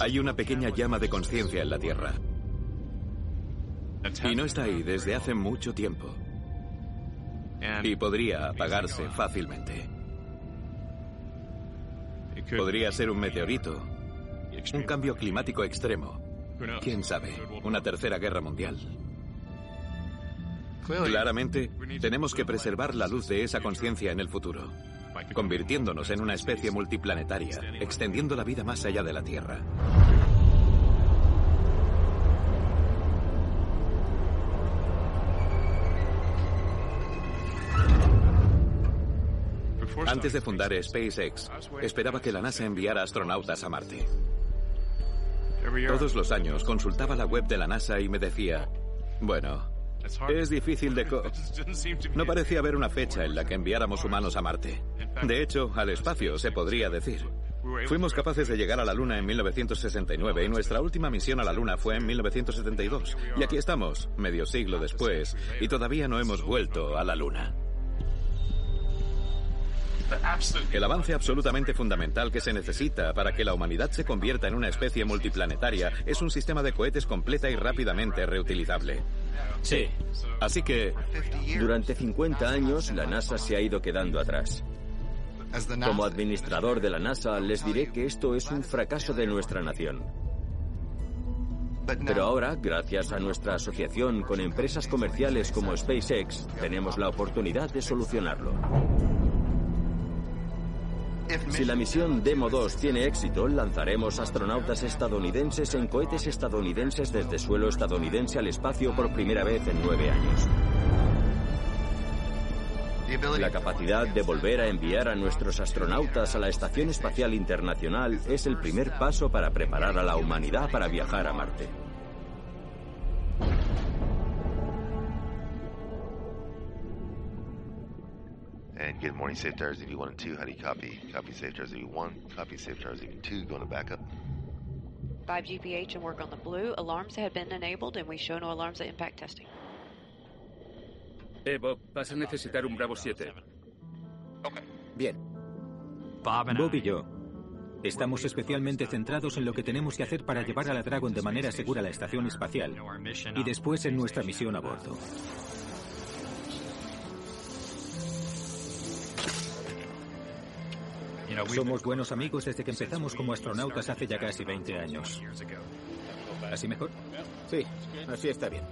Hay una pequeña llama de conciencia en la Tierra. Y no está ahí desde hace mucho tiempo. Y podría apagarse fácilmente. Podría ser un meteorito, un cambio climático extremo. ¿Quién sabe? Una tercera guerra mundial. Claramente, tenemos que preservar la luz de esa conciencia en el futuro, convirtiéndonos en una especie multiplanetaria, extendiendo la vida más allá de la Tierra. Antes de fundar SpaceX, esperaba que la NASA enviara astronautas a Marte. Todos los años consultaba la web de la NASA y me decía, bueno, es difícil de... Co no parecía haber una fecha en la que enviáramos humanos a Marte. De hecho, al espacio, se podría decir. Fuimos capaces de llegar a la Luna en 1969 y nuestra última misión a la Luna fue en 1972. Y aquí estamos, medio siglo después, y todavía no hemos vuelto a la Luna. El avance absolutamente fundamental que se necesita para que la humanidad se convierta en una especie multiplanetaria es un sistema de cohetes completa y rápidamente reutilizable. Sí. Así que... Durante 50 años la NASA se ha ido quedando atrás. Como administrador de la NASA les diré que esto es un fracaso de nuestra nación. Pero ahora, gracias a nuestra asociación con empresas comerciales como SpaceX, tenemos la oportunidad de solucionarlo. Si la misión Demo 2 tiene éxito, lanzaremos astronautas estadounidenses en cohetes estadounidenses desde suelo estadounidense al espacio por primera vez en nueve años. La capacidad de volver a enviar a nuestros astronautas a la Estación Espacial Internacional es el primer paso para preparar a la humanidad para viajar a Marte. And good morning, Safe Tires EV1 and 2. How do you copy? Copy Safe Tires EV1. Copy Safe Tires EV2. Going to backup. 5 GPH and work on the blue. Alarms have been enabled and we show no alarms at impact testing. Eh, Bob, vas a necesitar un Bravo 7. Bien. Bob y yo estamos especialmente centrados en lo que tenemos que hacer para llevar a la Dragon de manera segura a la estación espacial y después en nuestra misión a bordo. Somos buenos amigos desde que empezamos como astronautas hace ya casi 20 años. ¿Así mejor? Sí, así está bien.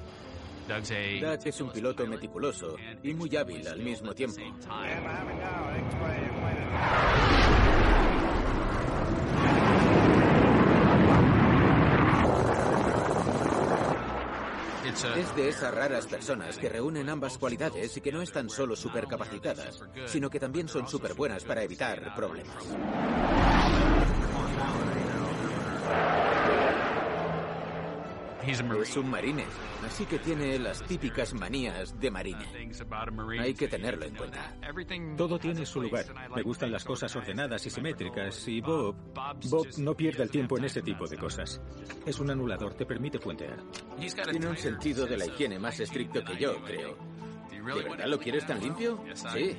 Doug es un piloto meticuloso y muy hábil al mismo tiempo. Es de esas raras personas que reúnen ambas cualidades y que no están solo supercapacitadas, sino que también son súper buenas para evitar problemas. Es un marine, así que tiene las típicas manías de marine. Hay que tenerlo en cuenta. Todo tiene su lugar. Me gustan las cosas ordenadas y simétricas y Bob, Bob no pierde el tiempo en ese tipo de cosas. Es un anulador, te permite puentear. Tiene un sentido de la higiene más estricto que yo, creo. ¿De verdad lo quieres tan limpio? Sí.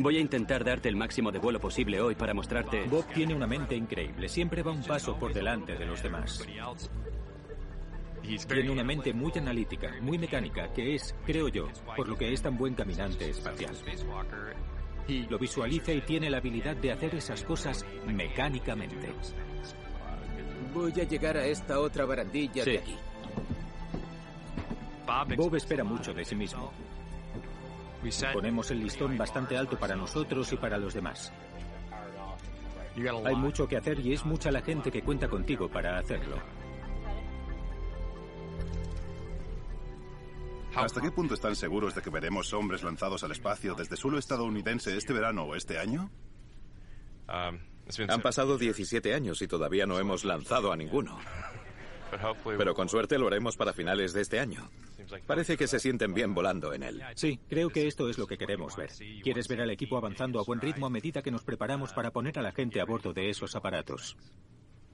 Voy a intentar darte el máximo de vuelo posible hoy para mostrarte. Bob tiene una mente increíble, siempre va un paso por delante de los demás. Tiene una mente muy analítica, muy mecánica, que es, creo yo, por lo que es tan buen caminante espacial. Lo visualiza y tiene la habilidad de hacer esas cosas mecánicamente. Voy a llegar a esta otra barandilla de aquí. Bob espera mucho de sí mismo. Ponemos el listón bastante alto para nosotros y para los demás. Hay mucho que hacer y es mucha la gente que cuenta contigo para hacerlo. ¿Hasta qué punto están seguros de que veremos hombres lanzados al espacio desde suelo estadounidense este verano o este año? Han pasado 17 años y todavía no hemos lanzado a ninguno. Pero con suerte lo haremos para finales de este año. Parece que se sienten bien volando en él. Sí, creo que esto es lo que queremos ver. Quieres ver al equipo avanzando a buen ritmo a medida que nos preparamos para poner a la gente a bordo de esos aparatos.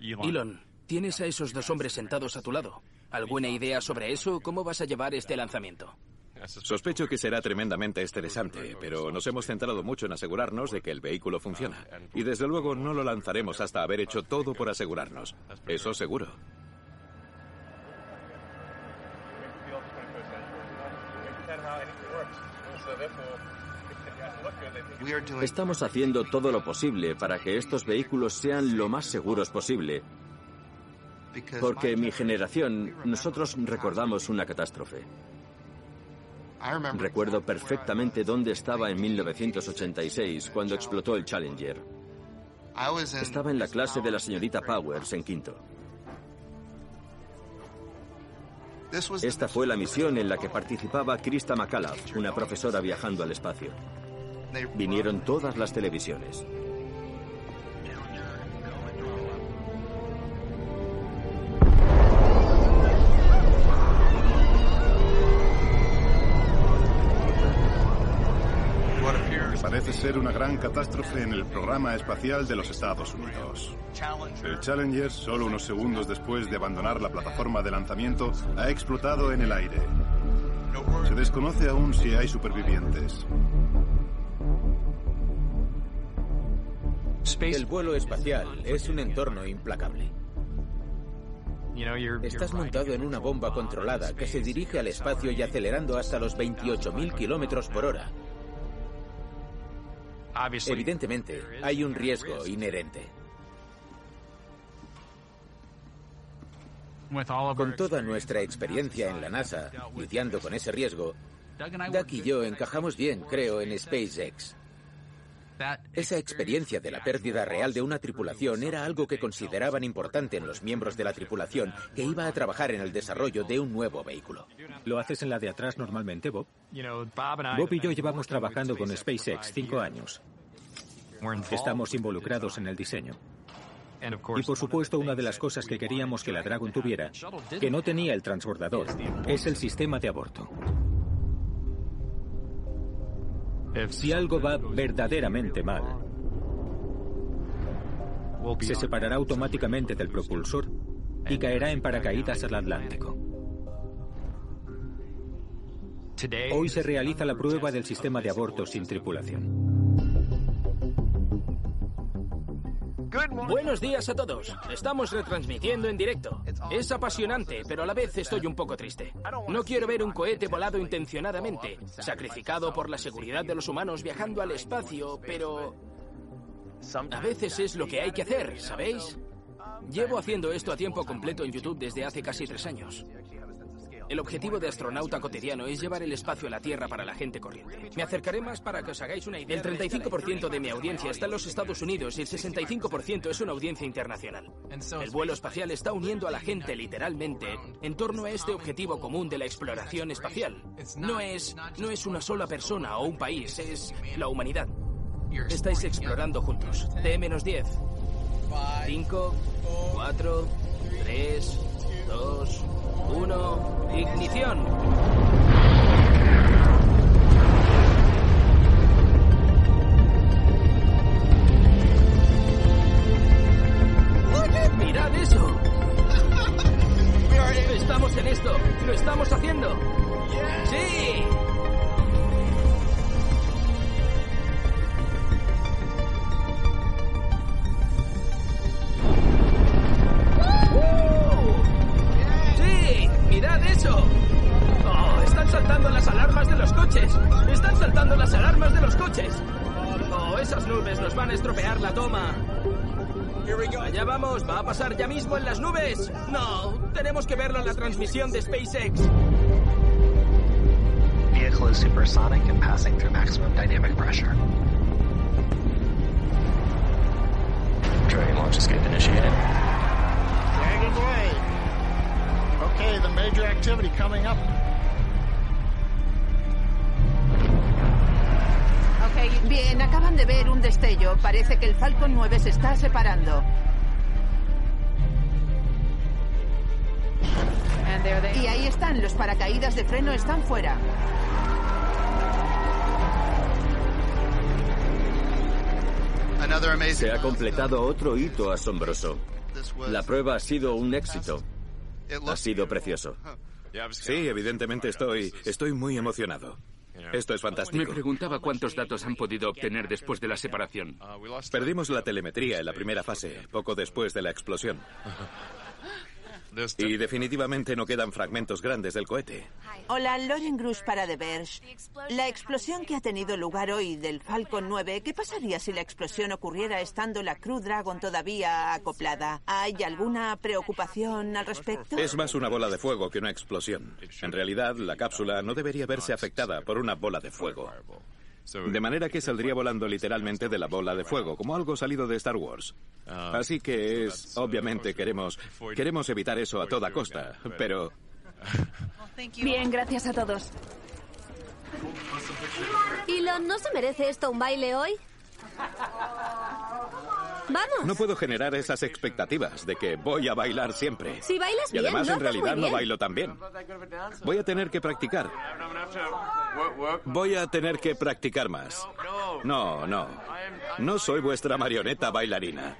Elon, tienes a esos dos hombres sentados a tu lado. ¿Alguna idea sobre eso? ¿Cómo vas a llevar este lanzamiento? Sospecho que será tremendamente estresante, pero nos hemos centrado mucho en asegurarnos de que el vehículo funciona. Y desde luego no lo lanzaremos hasta haber hecho todo por asegurarnos. Eso seguro. Estamos haciendo todo lo posible para que estos vehículos sean lo más seguros posible. Porque mi generación, nosotros recordamos una catástrofe. Recuerdo perfectamente dónde estaba en 1986 cuando explotó el Challenger. Estaba en la clase de la señorita Powers en quinto. Esta fue la misión en la que participaba Krista McAuliffe, una profesora viajando al espacio. Vinieron todas las televisiones. Ser una gran catástrofe en el programa espacial de los Estados Unidos. El Challenger, solo unos segundos después de abandonar la plataforma de lanzamiento, ha explotado en el aire. Se desconoce aún si hay supervivientes. El vuelo espacial es un entorno implacable. Estás montado en una bomba controlada que se dirige al espacio y acelerando hasta los 28.000 kilómetros por hora. Evidentemente, hay un riesgo inherente. Con toda nuestra experiencia en la NASA, lidiando con ese riesgo, Doug y yo encajamos bien, creo, en SpaceX. Esa experiencia de la pérdida real de una tripulación era algo que consideraban importante en los miembros de la tripulación que iba a trabajar en el desarrollo de un nuevo vehículo. ¿Lo haces en la de atrás normalmente, Bob? Bob y yo llevamos trabajando con SpaceX cinco años. Estamos involucrados en el diseño. Y por supuesto, una de las cosas que queríamos que la Dragon tuviera, que no tenía el transbordador, es el sistema de aborto. Si algo va verdaderamente mal, se separará automáticamente del propulsor y caerá en paracaídas al Atlántico. Hoy se realiza la prueba del sistema de aborto sin tripulación. Buenos días a todos. Estamos retransmitiendo en directo. Es apasionante, pero a la vez estoy un poco triste. No quiero ver un cohete volado intencionadamente, sacrificado por la seguridad de los humanos viajando al espacio, pero... A veces es lo que hay que hacer, ¿sabéis? Llevo haciendo esto a tiempo completo en YouTube desde hace casi tres años. El objetivo de astronauta cotidiano es llevar el espacio a la Tierra para la gente corriente. Me acercaré más para que os hagáis una idea. El 35% de mi audiencia está en los Estados Unidos y el 65% es una audiencia internacional. El vuelo espacial está uniendo a la gente literalmente en torno a este objetivo común de la exploración espacial. No es, no es una sola persona o un país, es la humanidad. Estáis explorando juntos. T-10. 5, 4, 3, 2, 1. Ignición. ¡Mirad eso! Estamos en esto. Lo estamos haciendo. ¡Sí! ¡Oh! ¡Están saltando las alarmas de los coches! ¡Están saltando las alarmas de los coches! ¡Oh! Esas nubes nos van a estropear la toma. Allá vamos, va a pasar ya mismo en las nubes. No, tenemos que verlo en la transmisión de SpaceX. Vehicle is supersonic and passing through maximum dynamic pressure. Dragon launch escape initiated. Dragon away. Okay, the major activity coming up. Ok, bien, acaban de ver un destello. Parece que el Falcon 9 se está separando. Y ahí están, los paracaídas de freno están fuera. Se ha completado otro hito asombroso. La prueba ha sido un éxito. Ha sido precioso. Sí, evidentemente estoy, estoy muy emocionado. Esto es fantástico. Me preguntaba cuántos datos han podido obtener después de la separación. Perdimos la telemetría en la primera fase, poco después de la explosión. Y definitivamente no quedan fragmentos grandes del cohete. Hola, Loren Grush para The Verge. La explosión que ha tenido lugar hoy del Falcon 9, ¿qué pasaría si la explosión ocurriera estando la Crew Dragon todavía acoplada? ¿Hay alguna preocupación al respecto? Es más una bola de fuego que una explosión. En realidad, la cápsula no debería verse afectada por una bola de fuego. De manera que saldría volando literalmente de la bola de fuego, como algo salido de Star Wars. Así que es, obviamente queremos, queremos evitar eso a toda costa, pero... Bien, gracias a todos. Elon, ¿no se merece esto un baile hoy? Vamos. No puedo generar esas expectativas de que voy a bailar siempre. Si bailas y además bien, en realidad no bien. bailo tan bien. Voy a tener que practicar. Voy a tener que practicar más. No, no. No soy vuestra marioneta bailarina.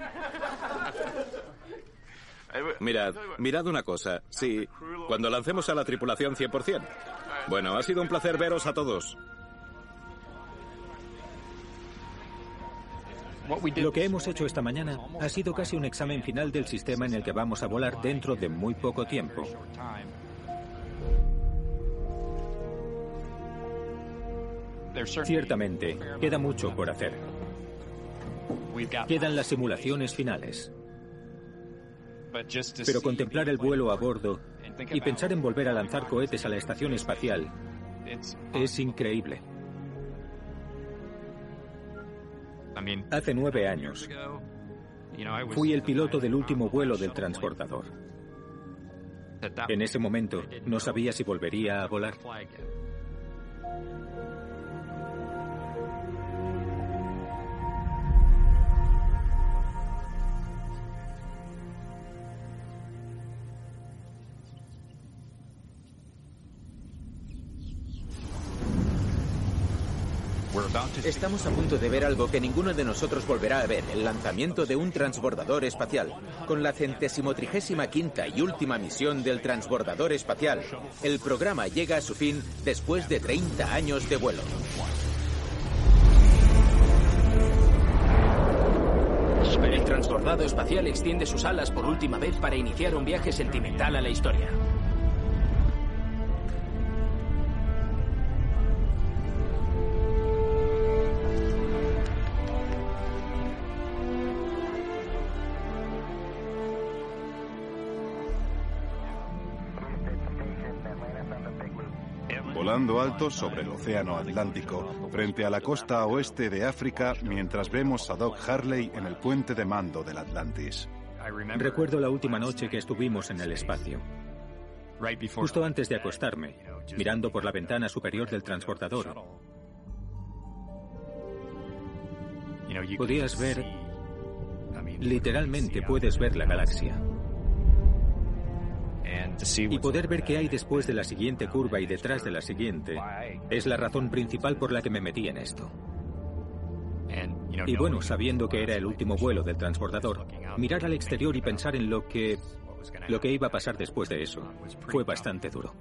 Mirad, mirad una cosa. Sí, cuando lancemos a la tripulación 100%. Bueno, ha sido un placer veros a todos. Lo que hemos hecho esta mañana ha sido casi un examen final del sistema en el que vamos a volar dentro de muy poco tiempo. Ciertamente, queda mucho por hacer. Quedan las simulaciones finales. Pero contemplar el vuelo a bordo y pensar en volver a lanzar cohetes a la estación espacial es increíble. Hace nueve años fui el piloto del último vuelo del transportador. En ese momento no sabía si volvería a volar. Estamos a punto de ver algo que ninguno de nosotros volverá a ver, el lanzamiento de un transbordador espacial. Con la centésimo trigésima quinta y última misión del transbordador espacial, el programa llega a su fin después de 30 años de vuelo. El transbordado espacial extiende sus alas por última vez para iniciar un viaje sentimental a la historia. Volando alto sobre el Océano Atlántico, frente a la costa oeste de África, mientras vemos a Doc Harley en el puente de mando del Atlantis. Recuerdo la última noche que estuvimos en el espacio. Justo antes de acostarme, mirando por la ventana superior del transportador, podías ver, literalmente puedes ver la galaxia. Y poder ver qué hay después de la siguiente curva y detrás de la siguiente es la razón principal por la que me metí en esto. Y bueno, sabiendo que era el último vuelo del transportador, mirar al exterior y pensar en lo que lo que iba a pasar después de eso fue bastante duro.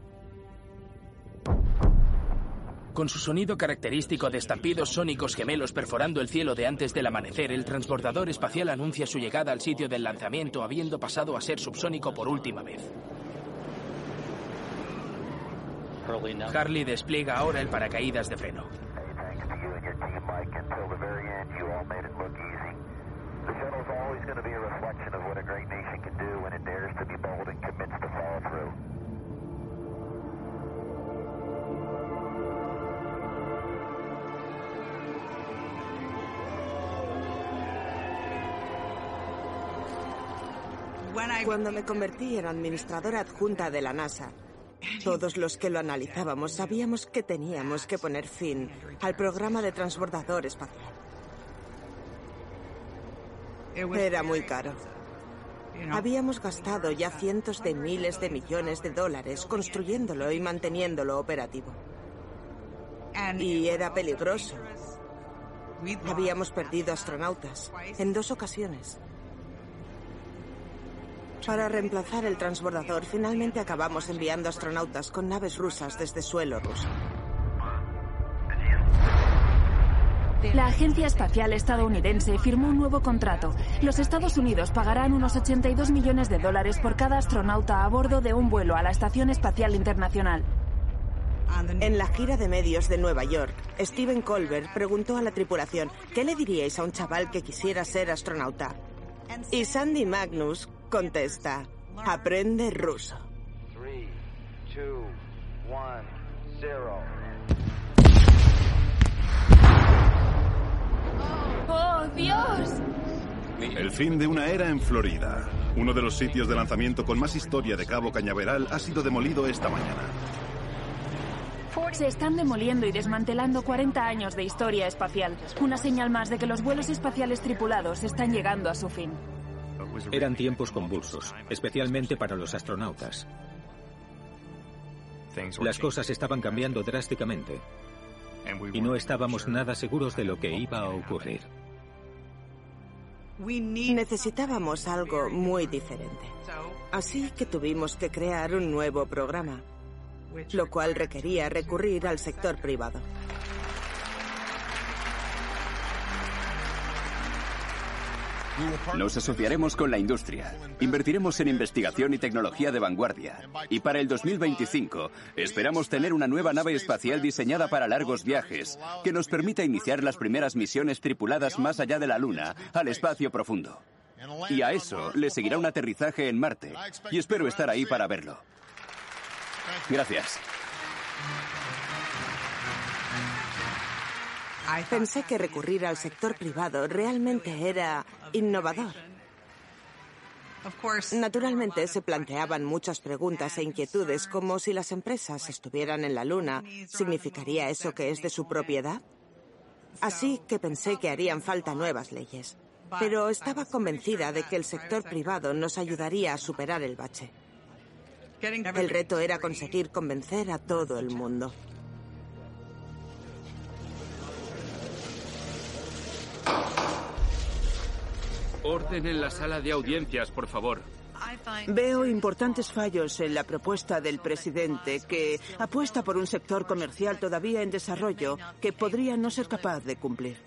Con su sonido característico de estampidos sónicos gemelos perforando el cielo de antes del amanecer, el transbordador espacial anuncia su llegada al sitio del lanzamiento habiendo pasado a ser subsónico por última vez. Harley despliega ahora el paracaídas de freno. Cuando me convertí en administradora adjunta de la NASA, todos los que lo analizábamos sabíamos que teníamos que poner fin al programa de transbordador espacial. Era muy caro. Habíamos gastado ya cientos de miles de millones de dólares construyéndolo y manteniéndolo operativo. Y era peligroso. Habíamos perdido astronautas en dos ocasiones. Para reemplazar el transbordador, finalmente acabamos enviando astronautas con naves rusas desde suelo ruso. La Agencia Espacial Estadounidense firmó un nuevo contrato. Los Estados Unidos pagarán unos 82 millones de dólares por cada astronauta a bordo de un vuelo a la Estación Espacial Internacional. En la gira de medios de Nueva York, Steven Colbert preguntó a la tripulación, ¿qué le diríais a un chaval que quisiera ser astronauta? Y Sandy Magnus contesta, aprende ruso. ¡Oh, Dios! El fin de una era en Florida. Uno de los sitios de lanzamiento con más historia de Cabo Cañaveral ha sido demolido esta mañana. Se están demoliendo y desmantelando 40 años de historia espacial. Una señal más de que los vuelos espaciales tripulados están llegando a su fin. Eran tiempos convulsos, especialmente para los astronautas. Las cosas estaban cambiando drásticamente y no estábamos nada seguros de lo que iba a ocurrir. Necesitábamos algo muy diferente. Así que tuvimos que crear un nuevo programa, lo cual requería recurrir al sector privado. Nos asociaremos con la industria. Invertiremos en investigación y tecnología de vanguardia. Y para el 2025 esperamos tener una nueva nave espacial diseñada para largos viajes, que nos permita iniciar las primeras misiones tripuladas más allá de la Luna, al espacio profundo. Y a eso le seguirá un aterrizaje en Marte. Y espero estar ahí para verlo. Gracias. Pensé que recurrir al sector privado realmente era innovador. Naturalmente se planteaban muchas preguntas e inquietudes como si las empresas estuvieran en la Luna, ¿significaría eso que es de su propiedad? Así que pensé que harían falta nuevas leyes. Pero estaba convencida de que el sector privado nos ayudaría a superar el bache. El reto era conseguir convencer a todo el mundo. Orden en la sala de audiencias, por favor. Veo importantes fallos en la propuesta del presidente que apuesta por un sector comercial todavía en desarrollo que podría no ser capaz de cumplir.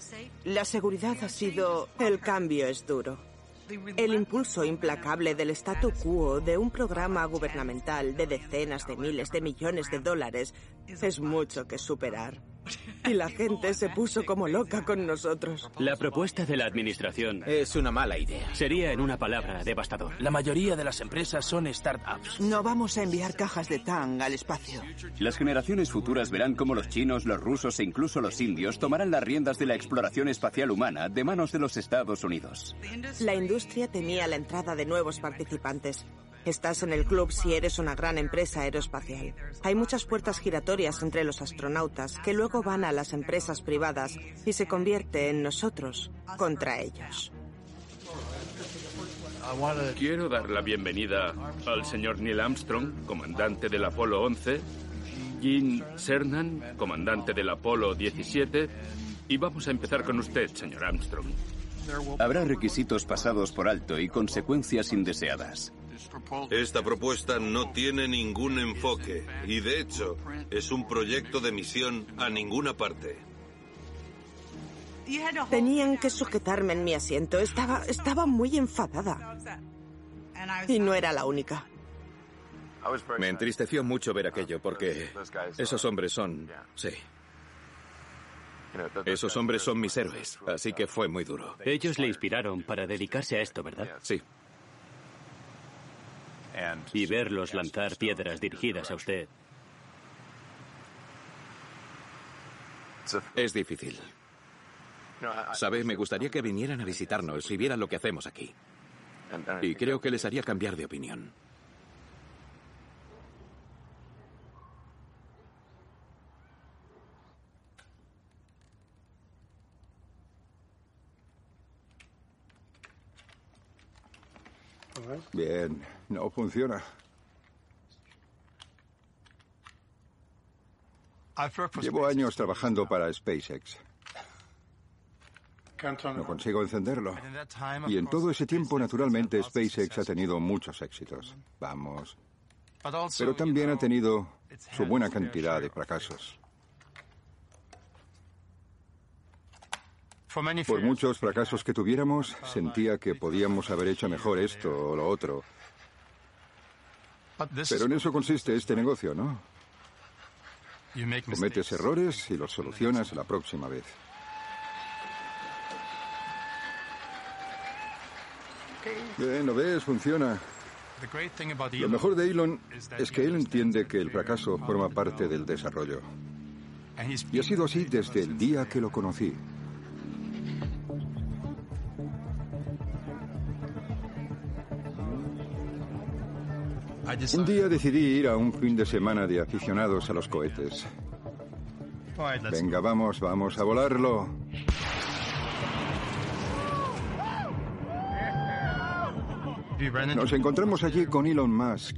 La seguridad ha sido... El cambio es duro. El impulso implacable del statu quo de un programa gubernamental de decenas de miles de millones de dólares es mucho que superar. Y la gente se puso como loca con nosotros. La propuesta de la administración es una mala idea. Sería, en una palabra, devastador. La mayoría de las empresas son startups. No vamos a enviar cajas de Tang al espacio. Las generaciones futuras verán cómo los chinos, los rusos e incluso los indios tomarán las riendas de la exploración espacial humana de manos de los Estados Unidos. La industria temía la entrada de nuevos participantes. Estás en el club si eres una gran empresa aeroespacial. Hay muchas puertas giratorias entre los astronautas que luego van a las empresas privadas y se convierte en nosotros contra ellos. Quiero dar la bienvenida al señor Neil Armstrong, comandante del Apolo 11, Gene Cernan, comandante del Apolo 17, y vamos a empezar con usted, señor Armstrong. Habrá requisitos pasados por alto y consecuencias indeseadas. Esta propuesta no tiene ningún enfoque y de hecho es un proyecto de misión a ninguna parte. Tenían que sujetarme en mi asiento. Estaba, estaba muy enfadada. Y no era la única. Me entristeció mucho ver aquello porque esos hombres son... Sí. Esos hombres son mis héroes, así que fue muy duro. Ellos le inspiraron para dedicarse a esto, ¿verdad? Sí. Y verlos lanzar piedras dirigidas a usted. Es difícil. Sabe, me gustaría que vinieran a visitarnos y vieran lo que hacemos aquí. Y creo que les haría cambiar de opinión. Bien, no funciona. Llevo años trabajando para SpaceX. No consigo encenderlo. Y en todo ese tiempo, naturalmente, SpaceX ha tenido muchos éxitos. Vamos. Pero también ha tenido su buena cantidad de fracasos. Por muchos fracasos que tuviéramos, sentía que podíamos haber hecho mejor esto o lo otro. Pero en eso consiste este negocio, ¿no? Cometes errores y los solucionas la próxima vez. Bien, ¿lo ves? Funciona. Lo mejor de Elon es que él entiende que el fracaso forma parte del desarrollo. Y ha sido así desde el día que lo conocí. Un día decidí ir a un fin de semana de aficionados a los cohetes. Venga, vamos, vamos a volarlo. Nos encontramos allí con Elon Musk.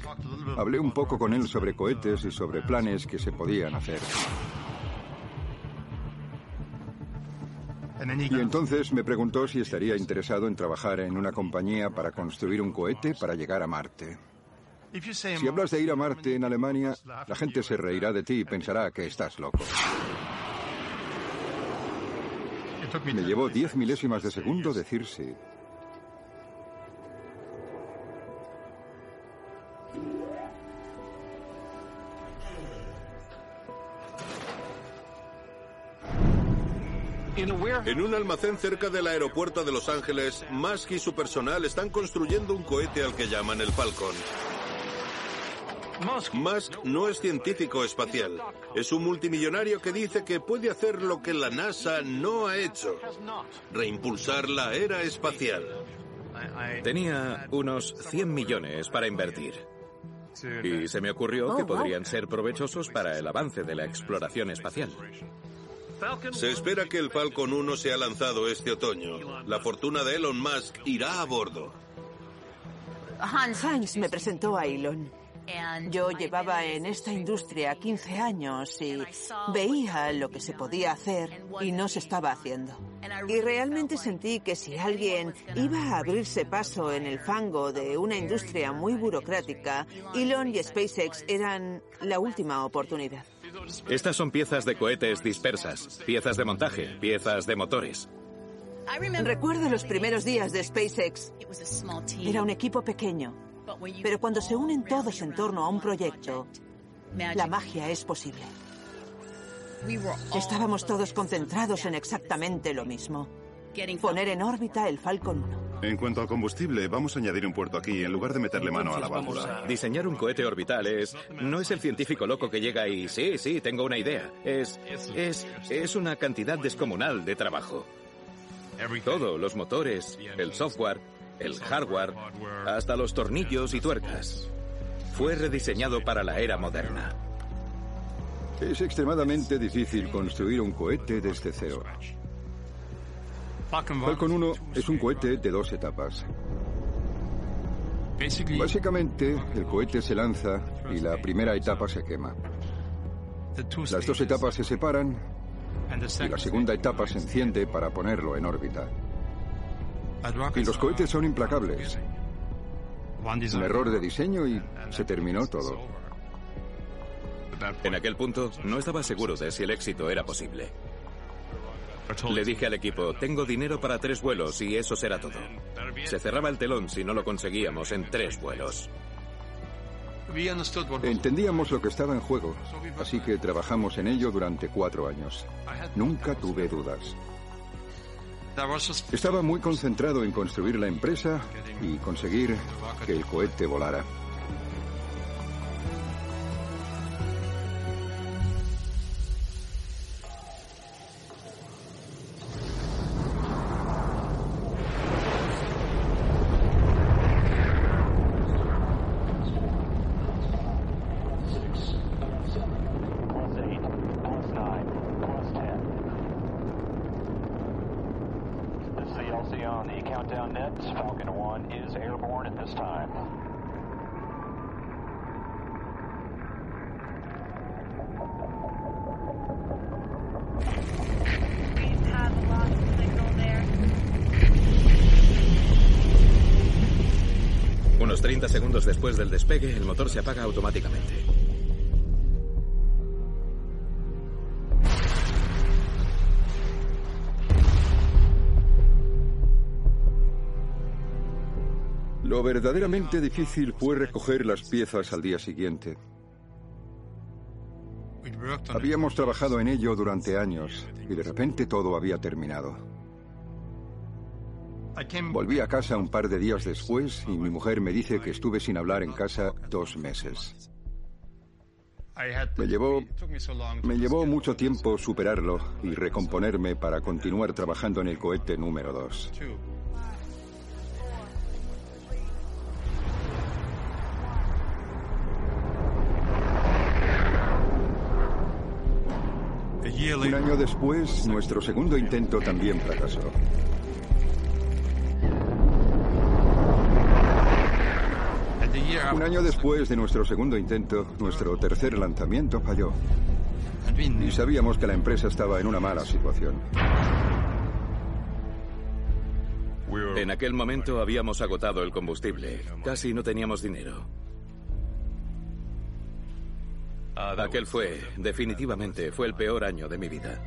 Hablé un poco con él sobre cohetes y sobre planes que se podían hacer. Y entonces me preguntó si estaría interesado en trabajar en una compañía para construir un cohete para llegar a Marte. Si hablas de ir a Marte en Alemania, la gente se reirá de ti y pensará que estás loco. Me llevó diez milésimas de segundo decir sí. En un almacén cerca del aeropuerto de Los Ángeles, Musk y su personal están construyendo un cohete al que llaman el Falcon. Musk no es científico espacial. Es un multimillonario que dice que puede hacer lo que la NASA no ha hecho. Reimpulsar la era espacial. Tenía unos 100 millones para invertir. Y se me ocurrió que podrían ser provechosos para el avance de la exploración espacial. Se espera que el Falcon 1 sea lanzado este otoño. La fortuna de Elon Musk irá a bordo. Hans me presentó a Elon. Yo llevaba en esta industria 15 años y veía lo que se podía hacer y no se estaba haciendo. Y realmente sentí que si alguien iba a abrirse paso en el fango de una industria muy burocrática, Elon y SpaceX eran la última oportunidad. Estas son piezas de cohetes dispersas, piezas de montaje, piezas de motores. Recuerdo los primeros días de SpaceX. Era un equipo pequeño, pero cuando se unen todos en torno a un proyecto, la magia es posible. Estábamos todos concentrados en exactamente lo mismo. Poner en órbita el Falcon 1. En cuanto al combustible, vamos a añadir un puerto aquí en lugar de meterle mano a la válvula. Diseñar un cohete orbital es... No es el científico loco que llega y... Sí, sí, tengo una idea. Es... Es... Es una cantidad descomunal de trabajo. Todo, los motores, el software, el hardware, hasta los tornillos y tuercas. Fue rediseñado para la era moderna. Es extremadamente difícil construir un cohete desde cero. Falcon 1 es un cohete de dos etapas. Básicamente, el cohete se lanza y la primera etapa se quema. Las dos etapas se separan y la segunda etapa se enciende para ponerlo en órbita. Y los cohetes son implacables. Un error de diseño y se terminó todo. En aquel punto no estaba seguro de si el éxito era posible. Le dije al equipo, tengo dinero para tres vuelos y eso será todo. Se cerraba el telón si no lo conseguíamos en tres vuelos. Entendíamos lo que estaba en juego, así que trabajamos en ello durante cuatro años. Nunca tuve dudas. Estaba muy concentrado en construir la empresa y conseguir que el cohete volara. Verdaderamente difícil fue recoger las piezas al día siguiente. Habíamos trabajado en ello durante años y de repente todo había terminado. Volví a casa un par de días después y mi mujer me dice que estuve sin hablar en casa dos meses. Me llevó, mucho tiempo superarlo y recomponerme para continuar trabajando en el cohete número 2. Un año después, nuestro segundo intento también fracasó. Un año después de nuestro segundo intento, nuestro tercer lanzamiento falló. Y sabíamos que la empresa estaba en una mala situación. En aquel momento habíamos agotado el combustible. Casi no teníamos dinero. Aquel fue, definitivamente, fue el peor año de mi vida.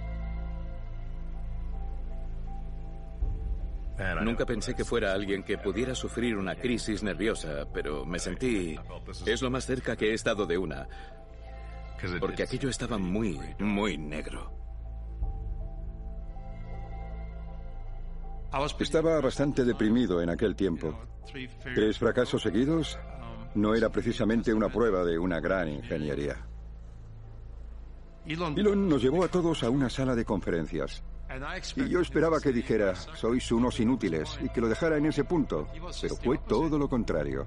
Nunca pensé que fuera alguien que pudiera sufrir una crisis nerviosa, pero me sentí... Es lo más cerca que he estado de una. Porque aquello estaba muy, muy negro. Estaba bastante deprimido en aquel tiempo. Tres fracasos seguidos no era precisamente una prueba de una gran ingeniería. Elon nos llevó a todos a una sala de conferencias. Y yo esperaba que dijera, sois unos inútiles, y que lo dejara en ese punto, pero fue todo lo contrario.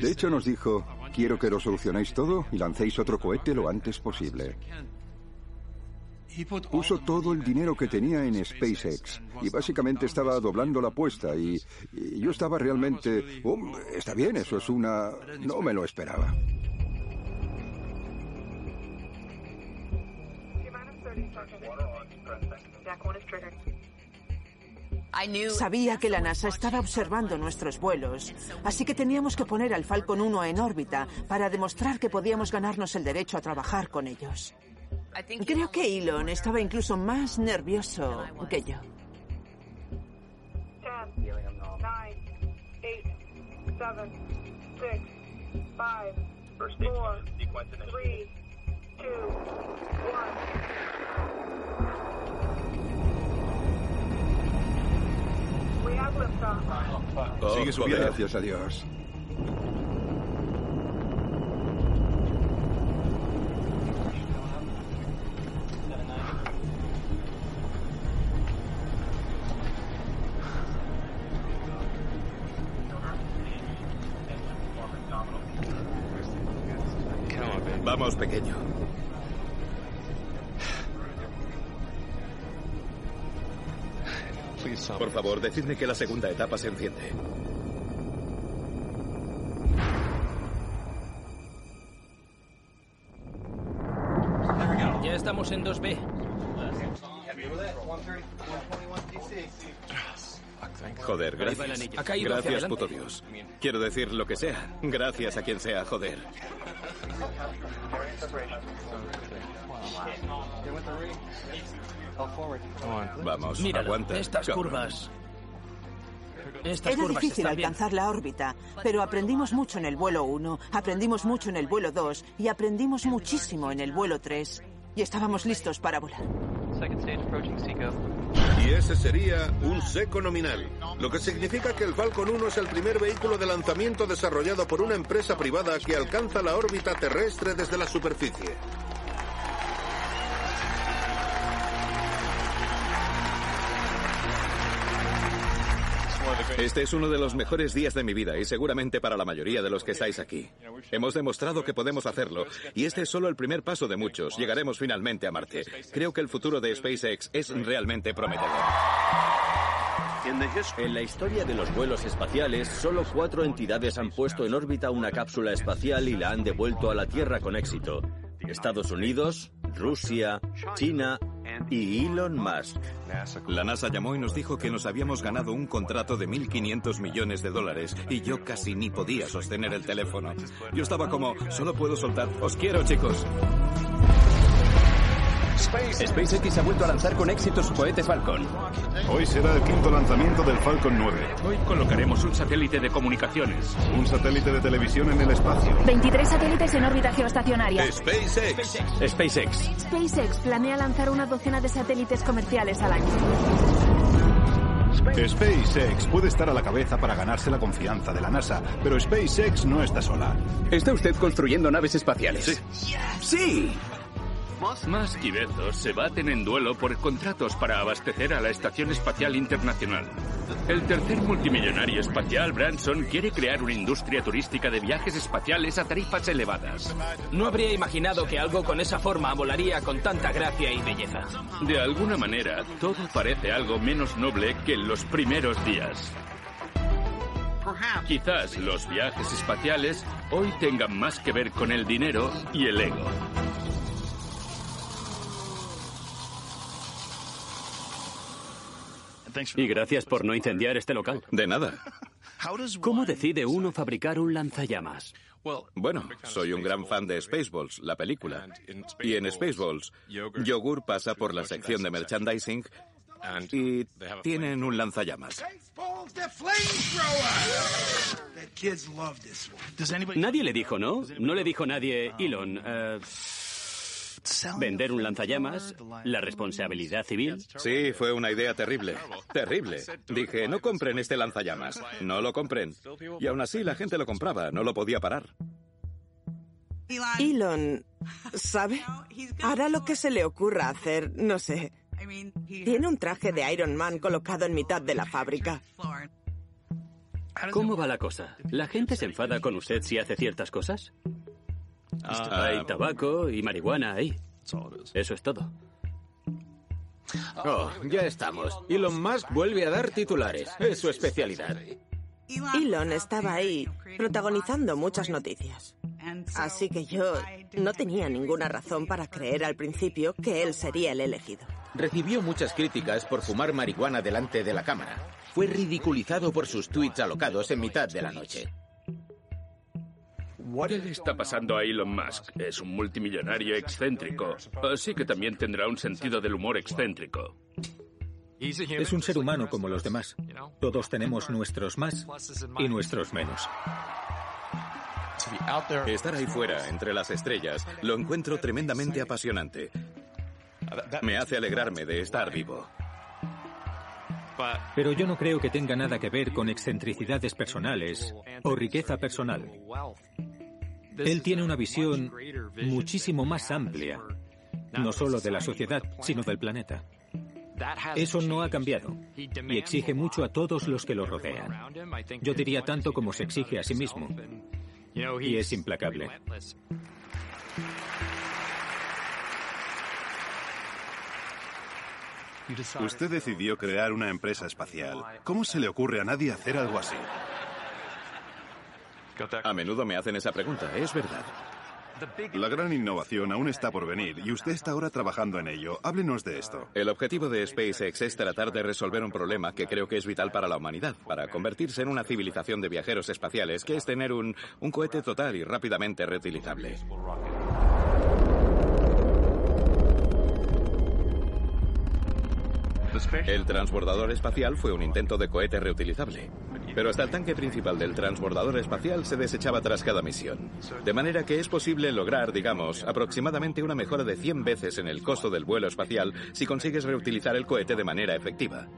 De hecho, nos dijo, quiero que lo solucionéis todo y lancéis otro cohete lo antes posible. Puso todo el dinero que tenía en SpaceX y básicamente estaba doblando la apuesta y, y yo estaba realmente, "Oh, está bien, eso es una... No me lo esperaba. Sabía que la NASA estaba observando nuestros vuelos, así que teníamos que poner al Falcon 1 en órbita para demostrar que podíamos ganarnos el derecho a trabajar con ellos. Creo que Elon estaba incluso más nervioso que yo. Sigue subiendo. Gracias a Dios. Decidme que la segunda etapa se enciende. Ya estamos en 2B. Joder, gracias. Gracias, puto Dios. Quiero decir lo que sea. Gracias a quien sea, joder. Vamos, Mira, aguanta. estas cabrón. curvas. Estas Era difícil bien. alcanzar la órbita, pero aprendimos mucho en el vuelo 1, aprendimos mucho en el vuelo 2 y aprendimos muchísimo en el vuelo 3. Y estábamos listos para volar. Y ese sería un seco nominal, lo que significa que el Falcon 1 es el primer vehículo de lanzamiento desarrollado por una empresa privada que alcanza la órbita terrestre desde la superficie. Este es uno de los mejores días de mi vida y seguramente para la mayoría de los que estáis aquí. Hemos demostrado que podemos hacerlo y este es solo el primer paso de muchos. Llegaremos finalmente a Marte. Creo que el futuro de SpaceX es realmente prometedor. En la historia de los vuelos espaciales, solo cuatro entidades han puesto en órbita una cápsula espacial y la han devuelto a la Tierra con éxito. Estados Unidos, Rusia, China y Elon Musk. La NASA llamó y nos dijo que nos habíamos ganado un contrato de 1.500 millones de dólares y yo casi ni podía sostener el teléfono. Yo estaba como, solo puedo soltar. Os quiero, chicos. SpaceX ha vuelto a lanzar con éxito su cohete Falcon. Hoy será el quinto lanzamiento del Falcon 9. Hoy colocaremos un satélite de comunicaciones. Un satélite de televisión en el espacio. 23 satélites en órbita geoestacionaria. SpaceX. SpaceX. SpaceX planea lanzar una docena de satélites comerciales al año. SpaceX puede estar a la cabeza para ganarse la confianza de la NASA, pero SpaceX no está sola. ¿Está usted construyendo naves espaciales? Sí. ¡Sí! Musk y Bezos se baten en duelo por contratos para abastecer a la Estación Espacial Internacional. El tercer multimillonario espacial, Branson, quiere crear una industria turística de viajes espaciales a tarifas elevadas. No habría imaginado que algo con esa forma volaría con tanta gracia y belleza. De alguna manera, todo parece algo menos noble que en los primeros días. Quizás los viajes espaciales hoy tengan más que ver con el dinero y el ego. Y gracias por no incendiar este local. De nada. ¿Cómo decide uno fabricar un lanzallamas? Bueno, soy un gran fan de Spaceballs, la película. Y en Spaceballs, Yogur pasa por la sección de merchandising y tienen un lanzallamas. Nadie le dijo, ¿no? No le dijo nadie, Elon. eh, vender un lanzallamas, la responsabilidad civil. Sí, fue una idea terrible. Terrible. Dije, no compren este lanzallamas. No lo compren. Y aún así la gente lo compraba, no lo podía parar. Elon, ¿sabe? Hará lo que se le ocurra hacer, no sé. Tiene un traje de Iron Man colocado en mitad de la fábrica. ¿Cómo va la cosa? ¿La gente se enfada con usted si hace ciertas cosas? Hay tabaco y marihuana ahí. Eso es todo. Oh, ya estamos. Elon Musk vuelve a dar titulares. Es su especialidad. Elon estaba ahí protagonizando muchas noticias. Así que yo no tenía ninguna razón para creer al principio que él sería el elegido. Recibió muchas críticas por fumar marihuana delante de la cámara. Fue ridiculizado por sus tweets alocados en mitad de la noche. ¿Qué le está pasando a Elon Musk? Es un multimillonario excéntrico, así que también tendrá un sentido del humor excéntrico. Es un ser humano como los demás. Todos tenemos nuestros más y nuestros menos. Estar ahí fuera, entre las estrellas, lo encuentro tremendamente apasionante. Me hace alegrarme de estar vivo. Pero yo no creo que tenga nada que ver con excentricidades personales o riqueza personal. Él tiene una visión muchísimo más amplia, no solo de la sociedad, sino del planeta. Eso no ha cambiado y exige mucho a todos los que lo rodean. Yo diría tanto como se exige a sí mismo. Y es implacable. Usted decidió crear una empresa espacial. ¿Cómo se le ocurre a nadie hacer algo así? A menudo me hacen esa pregunta, es verdad. La gran innovación aún está por venir y usted está ahora trabajando en ello. Háblenos de esto. El objetivo de SpaceX es tratar de resolver un problema que creo que es vital para la humanidad, para convertirse en una civilización de viajeros espaciales, que es tener un, un cohete total y rápidamente reutilizable. El transbordador espacial fue un intento de cohete reutilizable, pero hasta el tanque principal del transbordador espacial se desechaba tras cada misión. De manera que es posible lograr, digamos, aproximadamente una mejora de 100 veces en el costo del vuelo espacial si consigues reutilizar el cohete de manera efectiva.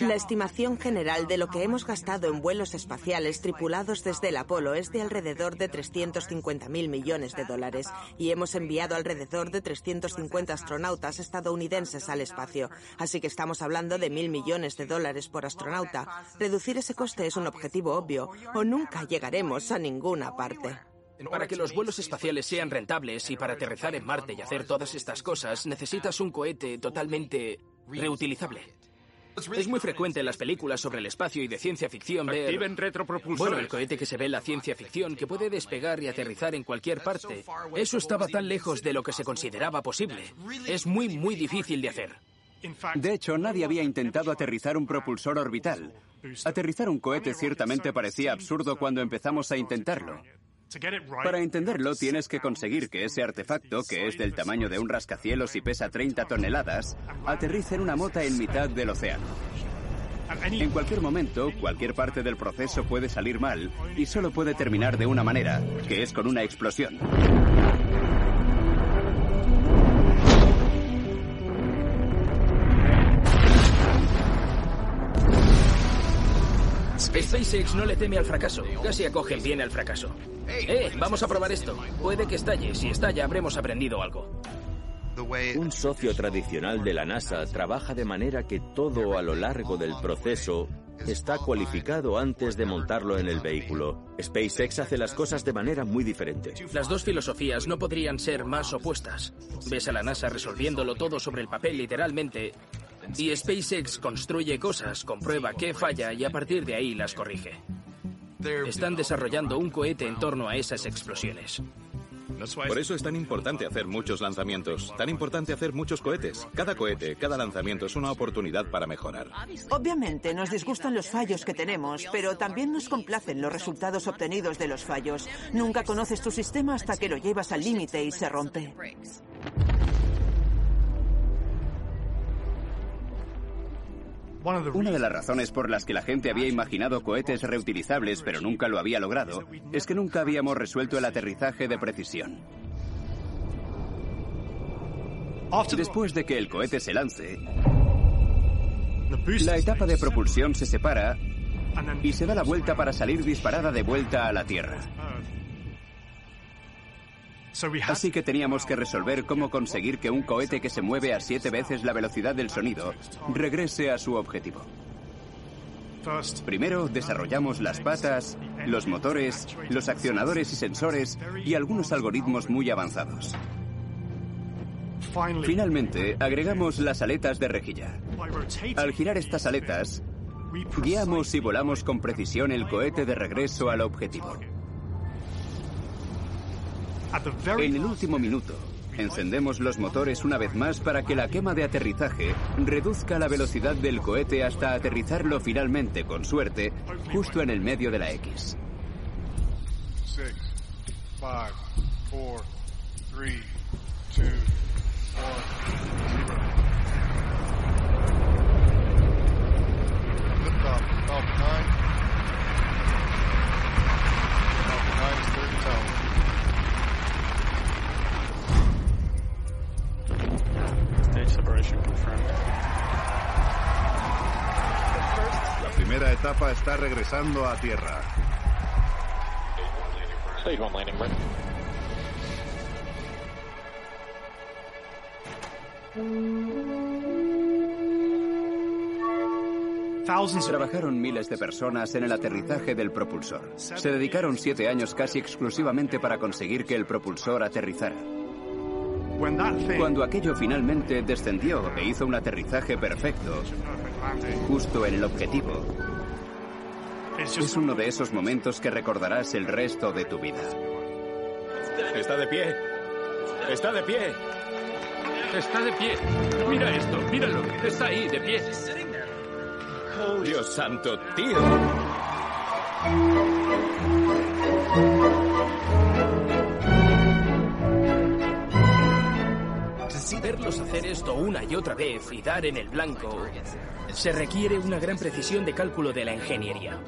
La estimación general de lo que hemos gastado en vuelos espaciales tripulados desde el Apolo es de alrededor de 350.000 millones de dólares y hemos enviado alrededor de 350 astronautas estadounidenses al espacio. Así que estamos hablando de mil millones de dólares por astronauta. Reducir ese coste es un objetivo obvio o nunca llegaremos a ninguna parte. Para que los vuelos espaciales sean rentables y para aterrizar en Marte y hacer todas estas cosas, necesitas un cohete totalmente reutilizable. Es muy frecuente en las películas sobre el espacio y de ciencia ficción ver... Bueno, el cohete que se ve en la ciencia ficción, que puede despegar y aterrizar en cualquier parte. Eso estaba tan lejos de lo que se consideraba posible. Es muy, muy difícil de hacer. De hecho, nadie había intentado aterrizar un propulsor orbital. Aterrizar un cohete ciertamente parecía absurdo cuando empezamos a intentarlo. Para entenderlo, tienes que conseguir que ese artefacto, que es del tamaño de un rascacielos y pesa 30 toneladas, aterrice en una mota en mitad del océano. En cualquier momento, cualquier parte del proceso puede salir mal y solo puede terminar de una manera, que es con una explosión. SpaceX no le teme al fracaso. Casi acogen bien el fracaso. Eh, vamos a probar esto. Puede que estalle. Si estalla, habremos aprendido algo. Un socio tradicional de la NASA trabaja de manera que todo a lo largo del proceso está cualificado antes de montarlo en el vehículo. SpaceX hace las cosas de manera muy diferente. Las dos filosofías no podrían ser más opuestas. Ves a la NASA resolviéndolo todo sobre el papel literalmente y SpaceX construye cosas, comprueba qué falla y a partir de ahí las corrige. Están desarrollando un cohete en torno a esas explosiones. Por eso es tan importante hacer muchos lanzamientos, tan importante hacer muchos cohetes. Cada cohete, cada lanzamiento es una oportunidad para mejorar. Obviamente nos disgustan los fallos que tenemos, pero también nos complacen los resultados obtenidos de los fallos. Nunca conoces tu sistema hasta que lo llevas al límite y se rompe. Una de las razones por las que la gente había imaginado cohetes reutilizables pero nunca lo había logrado es que nunca habíamos resuelto el aterrizaje de precisión. Después de que el cohete se lance, la etapa de propulsión se separa y se da la vuelta para salir disparada de vuelta a la Tierra. Así que teníamos que resolver cómo conseguir que un cohete que se mueve a siete veces la velocidad del sonido regrese a su objetivo. Primero desarrollamos las patas, los motores, los accionadores y sensores y algunos algoritmos muy avanzados. Finalmente, agregamos las aletas de rejilla. Al girar estas aletas, guiamos y volamos con precisión el cohete de regreso al objetivo. En el último minuto, encendemos los motores una vez más para que la quema de aterrizaje reduzca la velocidad del cohete hasta aterrizarlo finalmente, con suerte, justo en el medio de la X. La está regresando a tierra. Trabajaron miles de personas en el aterrizaje del propulsor. Se dedicaron siete años casi exclusivamente para conseguir que el propulsor aterrizara. Cuando aquello finalmente descendió e hizo un aterrizaje perfecto, justo en el objetivo, es uno de esos momentos que recordarás el resto de tu vida. Está de pie. Está de pie. Está de pie. Mira esto, míralo. Está ahí, de pie. Dios santo, tío. Verlos hacer esto una y otra vez y dar en el blanco, se requiere una gran precisión de cálculo de la ingeniería.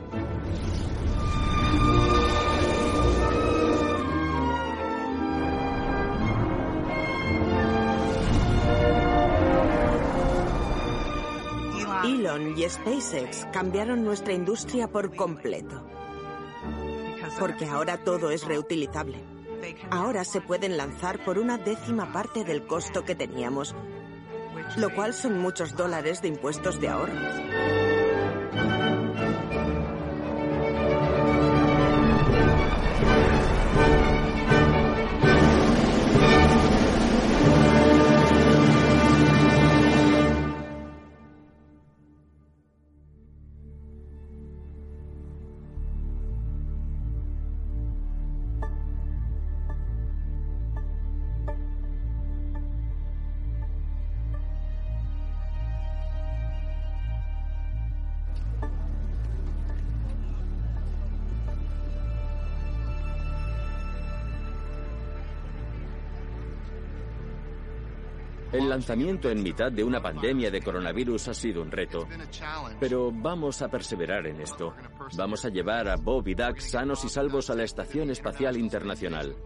Elon y SpaceX cambiaron nuestra industria por completo. Porque ahora todo es reutilizable. Ahora se pueden lanzar por una décima parte del costo que teníamos, lo cual son muchos dólares de impuestos de ahorro. Lanzamiento en mitad de una pandemia de coronavirus ha sido un reto, pero vamos a perseverar en esto. Vamos a llevar a Bob y Doug sanos y salvos a la Estación Espacial Internacional.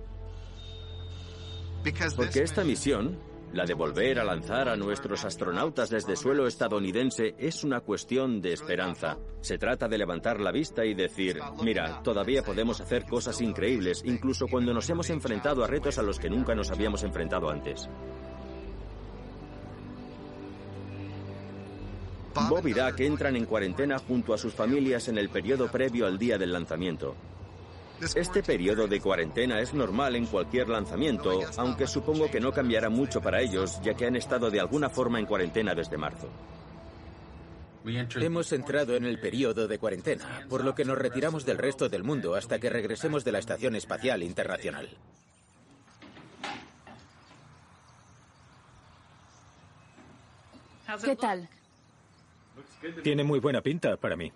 Porque esta misión, la de volver a lanzar a nuestros astronautas desde suelo estadounidense, es una cuestión de esperanza. Se trata de levantar la vista y decir, mira, todavía podemos hacer cosas increíbles, incluso cuando nos hemos enfrentado a retos a los que nunca nos habíamos enfrentado antes. Bob y Duck entran en cuarentena junto a sus familias en el periodo previo al día del lanzamiento. Este periodo de cuarentena es normal en cualquier lanzamiento, aunque supongo que no cambiará mucho para ellos, ya que han estado de alguna forma en cuarentena desde marzo. Hemos entrado en el periodo de cuarentena, por lo que nos retiramos del resto del mundo hasta que regresemos de la Estación Espacial Internacional. ¿Qué tal? Tiene muy buena pinta para mí.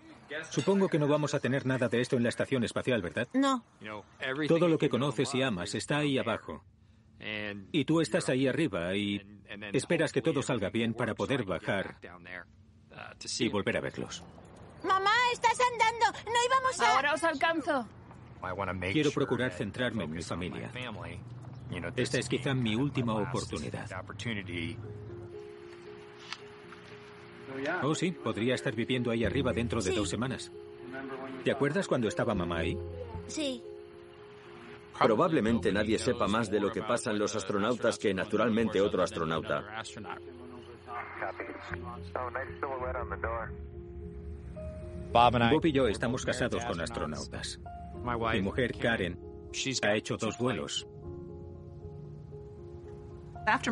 Supongo que no vamos a tener nada de esto en la estación espacial, ¿verdad? No. Todo lo que conoces y amas está ahí abajo. Y tú estás ahí arriba y esperas que todo salga bien para poder bajar y volver a verlos. Mamá, estás andando. No íbamos a... Ahora os alcanzo. Quiero procurar centrarme en mi familia. Esta es quizá mi última oportunidad. Oh, sí, podría estar viviendo ahí arriba dentro de Sí. dos semanas. ¿Te acuerdas cuando estaba mamá ahí? Sí. Probablemente nadie sepa más de lo que pasan los astronautas que naturalmente otro astronauta. Bob y yo estamos casados con astronautas. Mi mujer, Karen, ha hecho dos vuelos.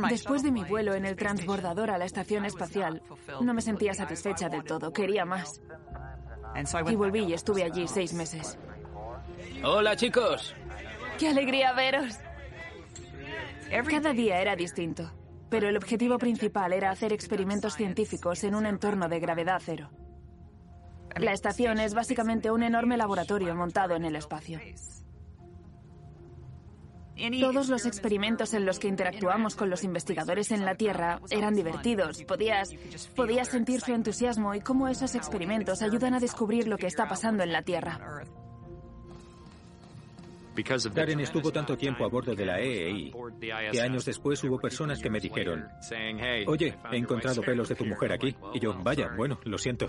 Después de mi vuelo en el transbordador a la estación espacial, no me sentía satisfecha del todo, quería más. Y volví y estuve allí seis meses. Hola, chicos. ¡Qué alegría veros! Cada día era distinto, pero el objetivo principal era hacer experimentos científicos en un entorno de gravedad cero. La estación es básicamente un enorme laboratorio montado en el espacio. Todos los experimentos en los que interactuamos con los investigadores en la Tierra eran divertidos. Podías, podías sentir su entusiasmo y cómo esos experimentos ayudan a descubrir lo que está pasando en la Tierra. Karen estuvo tanto tiempo a bordo de la EEI que años después hubo personas que me dijeron, oye, he encontrado pelos de tu mujer aquí. Y yo, vaya, bueno, lo siento.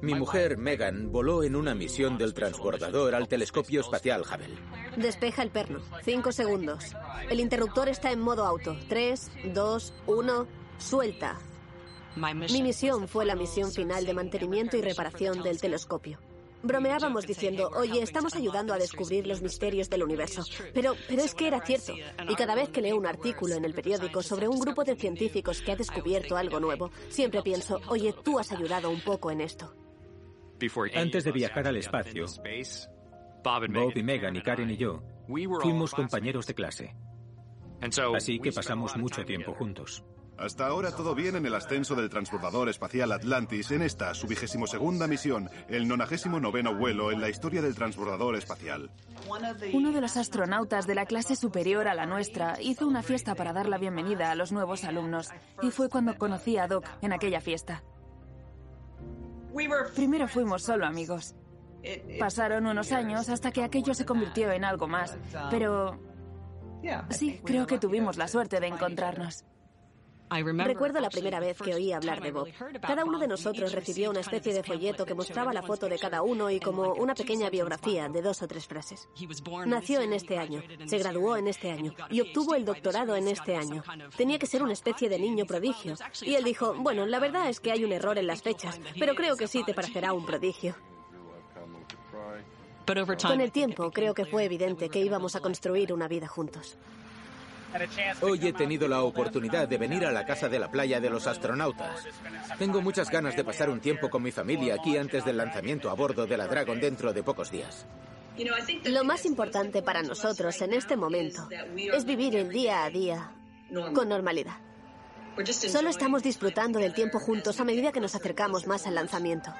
Mi mujer, Megan, voló en una misión del transbordador al telescopio espacial Hubble. Despeja el perno. Cinco segundos. El interruptor está en modo auto. Tres, dos, uno. Suelta. Mi misión fue la misión final de mantenimiento y reparación del telescopio. Bromeábamos diciendo, oye, estamos ayudando a descubrir los misterios del universo. Pero, pero es que era cierto. Y cada vez que leo un artículo en el periódico sobre un grupo de científicos que ha descubierto algo nuevo, siempre pienso, oye, tú has ayudado un poco en esto. Antes de viajar al espacio, Bob y Megan y Karen y yo fuimos compañeros de clase. Así que pasamos mucho tiempo juntos. Hasta ahora todo bien en el ascenso del transbordador espacial Atlantis en esta, su vigésimo segunda misión, el nonagésimo noveno vuelo en la historia del transbordador espacial. Uno de los astronautas de la clase superior a la nuestra hizo una fiesta para dar la bienvenida a los nuevos alumnos y fue cuando conocí a Doc en aquella fiesta. Primero fuimos solo amigos. Pasaron unos años hasta que aquello se convirtió en algo más, pero sí, creo que tuvimos la suerte de encontrarnos. Recuerdo la primera vez que oí hablar de Bob. Cada uno de nosotros recibió una especie de folleto que mostraba la foto de cada uno y como una pequeña biografía de dos o tres frases. Nació en este año, se graduó en este año y obtuvo el doctorado en este año. Tenía que ser una especie de niño prodigio. Y él dijo, bueno, la verdad es que hay un error en las fechas, pero creo que sí te parecerá un prodigio. Con el tiempo creo que fue evidente que íbamos a construir una vida juntos. Hoy he tenido la oportunidad de venir a la casa de la playa de los astronautas. Tengo muchas ganas de pasar un tiempo con mi familia aquí antes del lanzamiento a bordo de la Dragon dentro de pocos días. Lo más importante para nosotros en este momento es vivir el día a día con normalidad. Solo estamos disfrutando del tiempo juntos a medida que nos acercamos más al lanzamiento.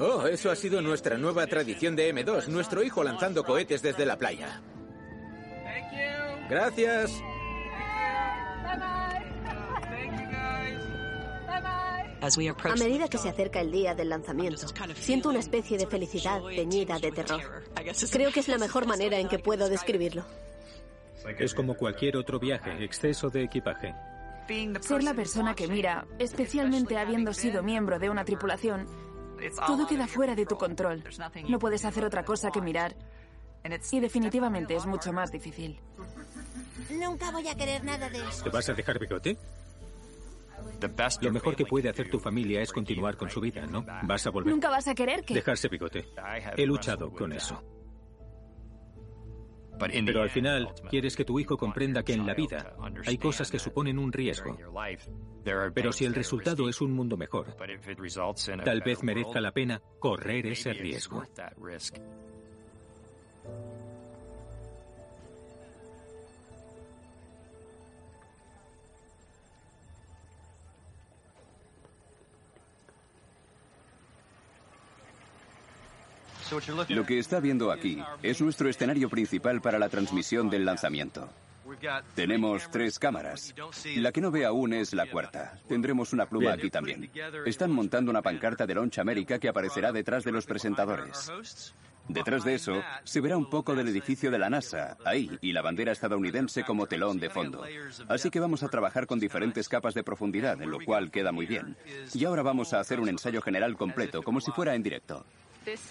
Oh, eso ha sido nuestra nueva tradición de M2, nuestro hijo lanzando cohetes desde la playa. Gracias. A medida que se acerca el día del lanzamiento, siento una especie de felicidad teñida de terror. Creo que es la mejor manera en que puedo describirlo. Es como cualquier otro viaje, exceso de equipaje. Ser la persona que mira, especialmente habiendo sido miembro de una tripulación, todo queda fuera de tu control. No puedes hacer otra cosa que mirar. Y definitivamente es mucho más difícil. Nunca voy a querer nada de eso. ¿Te vas a dejar bigote? Lo mejor que puede hacer tu familia es continuar con su vida, ¿no? Vas a volver. Nunca vas a querer que... Dejarse bigote. He luchado con eso. Pero al final, quieres que tu hijo comprenda que en la vida hay cosas que suponen un riesgo. Pero si el resultado es un mundo mejor, tal vez merezca la pena correr ese riesgo. Lo que está viendo aquí es nuestro escenario principal para la transmisión del lanzamiento. Tenemos tres cámaras. La que no ve aún es la cuarta. Tendremos una pluma aquí también. Están montando una pancarta de Launch America que aparecerá detrás de los presentadores. Detrás de eso se verá un poco del edificio de la NASA, ahí, y la bandera estadounidense como telón de fondo. Así que vamos a trabajar con diferentes capas de profundidad, en lo cual queda muy bien. Y ahora vamos a hacer un ensayo general completo, como si fuera en directo.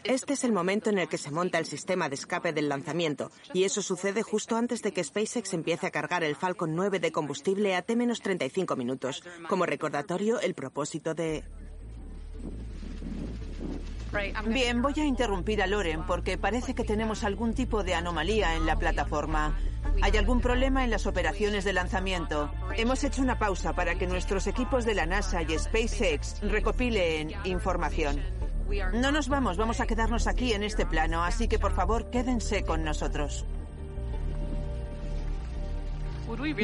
Este es el momento en el que se monta el sistema de escape del lanzamiento, y eso sucede justo antes de que SpaceX empiece a cargar el Falcon 9 de combustible a T-35 minutos. Como recordatorio, el propósito de... Bien, voy a interrumpir a Loren porque parece que tenemos algún tipo de anomalía en la plataforma. Hay algún problema en las operaciones de lanzamiento. Hemos hecho una pausa para que nuestros equipos de la NASA y SpaceX recopilen información. No nos vamos, vamos a quedarnos aquí en este plano, así que por favor quédense con nosotros.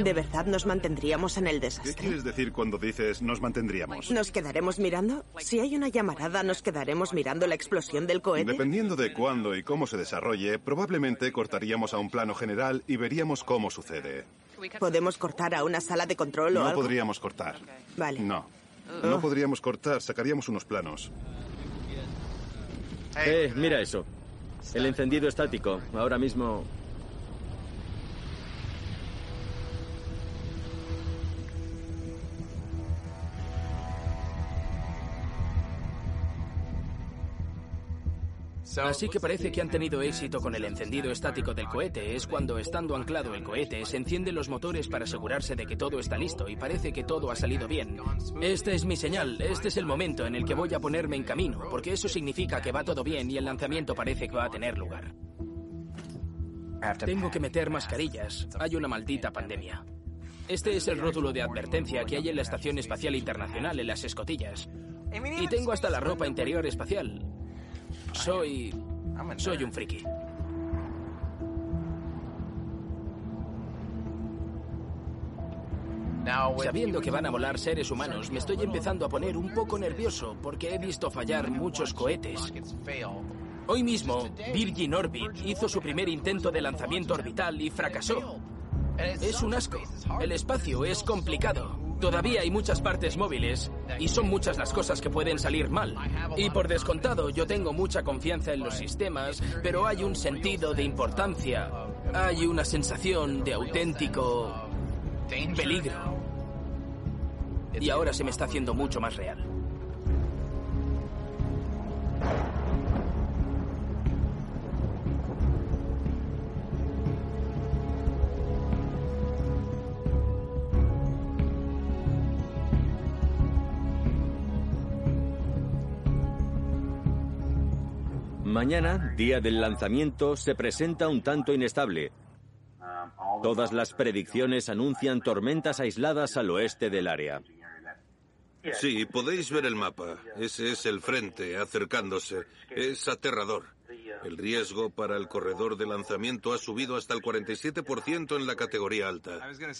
¿De verdad nos mantendríamos en el desastre? ¿Qué quieres decir cuando dices nos mantendríamos? ¿Nos quedaremos mirando? Si hay una llamarada, ¿nos quedaremos mirando la explosión del cohete? Dependiendo de cuándo y cómo se desarrolle, probablemente cortaríamos a un plano general y veríamos cómo sucede. ¿Podemos cortar a una sala de control o No algo? podríamos cortar. Vale. No. No podríamos cortar, sacaríamos unos planos. Eh, mira eso. El encendido estático. Ahora mismo... Así que parece que han tenido éxito con el encendido estático del cohete. Es cuando, estando anclado el cohete, se encienden los motores para asegurarse de que todo está listo y parece que todo ha salido bien. Esta es mi señal, este es el momento en el que voy a ponerme en camino, porque eso significa que va todo bien y el lanzamiento parece que va a tener lugar. Tengo que meter mascarillas. Hay una maldita pandemia. Este es el rótulo de advertencia que hay en la Estación Espacial Internacional en las escotillas. Y tengo hasta la ropa interior espacial. Soy... Soy un friki. Sabiendo que van a volar seres humanos, me estoy empezando a poner un poco nervioso porque he visto fallar muchos cohetes. Hoy mismo, Virgin Orbit hizo su primer intento de lanzamiento orbital y fracasó. Es un asco. El espacio es complicado. Todavía hay muchas partes móviles y son muchas las cosas que pueden salir mal. Y por descontado, yo tengo mucha confianza en los sistemas, pero hay un sentido de importancia. Hay una sensación de auténtico peligro. Y ahora se me está haciendo mucho más real. Mañana, día del lanzamiento, se presenta un tanto inestable. Todas las predicciones anuncian tormentas aisladas al oeste del área. Sí, podéis ver el mapa. Ese es el frente acercándose. Es aterrador. El riesgo para el corredor de lanzamiento ha subido hasta el 47% en la categoría alta.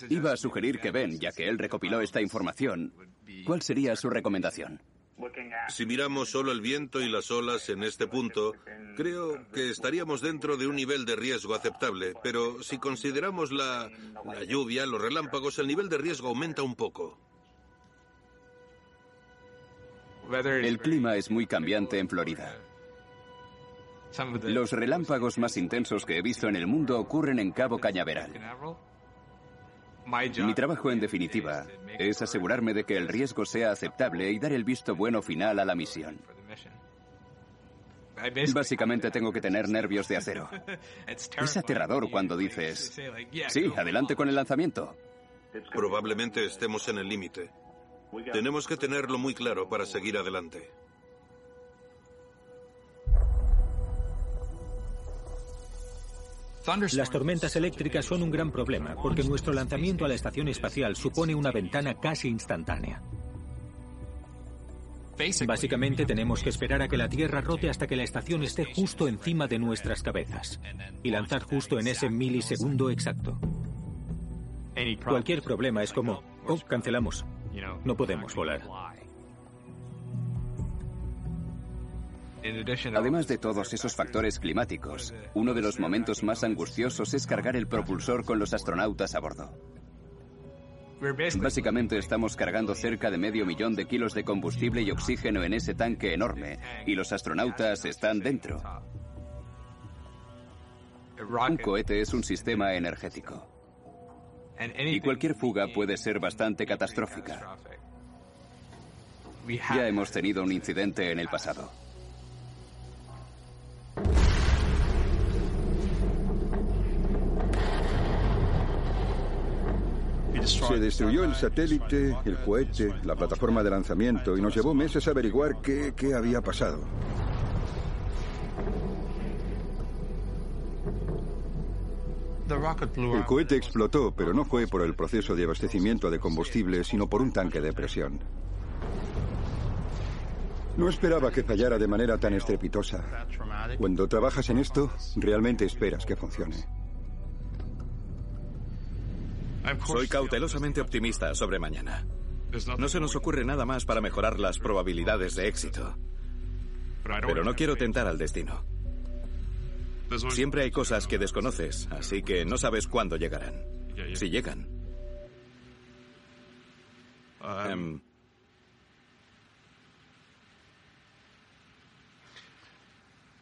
Iba a sugerir que Ben, ya que él recopiló esta información, ¿cuál sería su recomendación? Si miramos solo el viento y las olas en este punto, creo que estaríamos dentro de un nivel de riesgo aceptable, pero si consideramos la, la lluvia, los relámpagos, el nivel de riesgo aumenta un poco. El clima es muy cambiante en Florida. Los relámpagos más intensos que he visto en el mundo ocurren en Cabo Cañaveral. Mi trabajo, en definitiva, es asegurarme de que el riesgo sea aceptable y dar el visto bueno final a la misión. Básicamente tengo que tener nervios de acero. Es aterrador cuando dices, sí, adelante con el lanzamiento. Probablemente estemos en el límite. Tenemos que tenerlo muy claro para seguir adelante. Las tormentas eléctricas son un gran problema porque nuestro lanzamiento a la estación espacial supone una ventana casi instantánea. Básicamente tenemos que esperar a que la Tierra rote hasta que la estación esté justo encima de nuestras cabezas y lanzar justo en ese milisegundo exacto. Cualquier problema es como, oh, cancelamos, no podemos volar. Además de todos esos factores climáticos, uno de los momentos más angustiosos es cargar el propulsor con los astronautas a bordo. Básicamente estamos cargando cerca de medio millón de kilos de combustible y oxígeno en ese tanque enorme, y los astronautas están dentro. Un cohete es un sistema energético. Y cualquier fuga puede ser bastante catastrófica. Ya hemos tenido un incidente en el pasado. Se destruyó el satélite, el cohete, la plataforma de lanzamiento y nos llevó meses a averiguar qué, qué había pasado. El cohete explotó, pero no fue por el proceso de abastecimiento de combustible, sino por un tanque de presión. No esperaba que fallara de manera tan estrepitosa. Cuando trabajas en esto, realmente esperas que funcione. Soy cautelosamente optimista sobre mañana. No se nos ocurre nada más para mejorar las probabilidades de éxito. Pero no quiero tentar al destino. Siempre hay cosas que desconoces, así que no sabes cuándo llegarán. Si llegan. Em,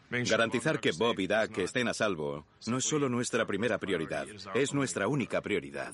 garantizar que Bob y Doug estén a salvo no es solo nuestra primera prioridad, es nuestra única prioridad.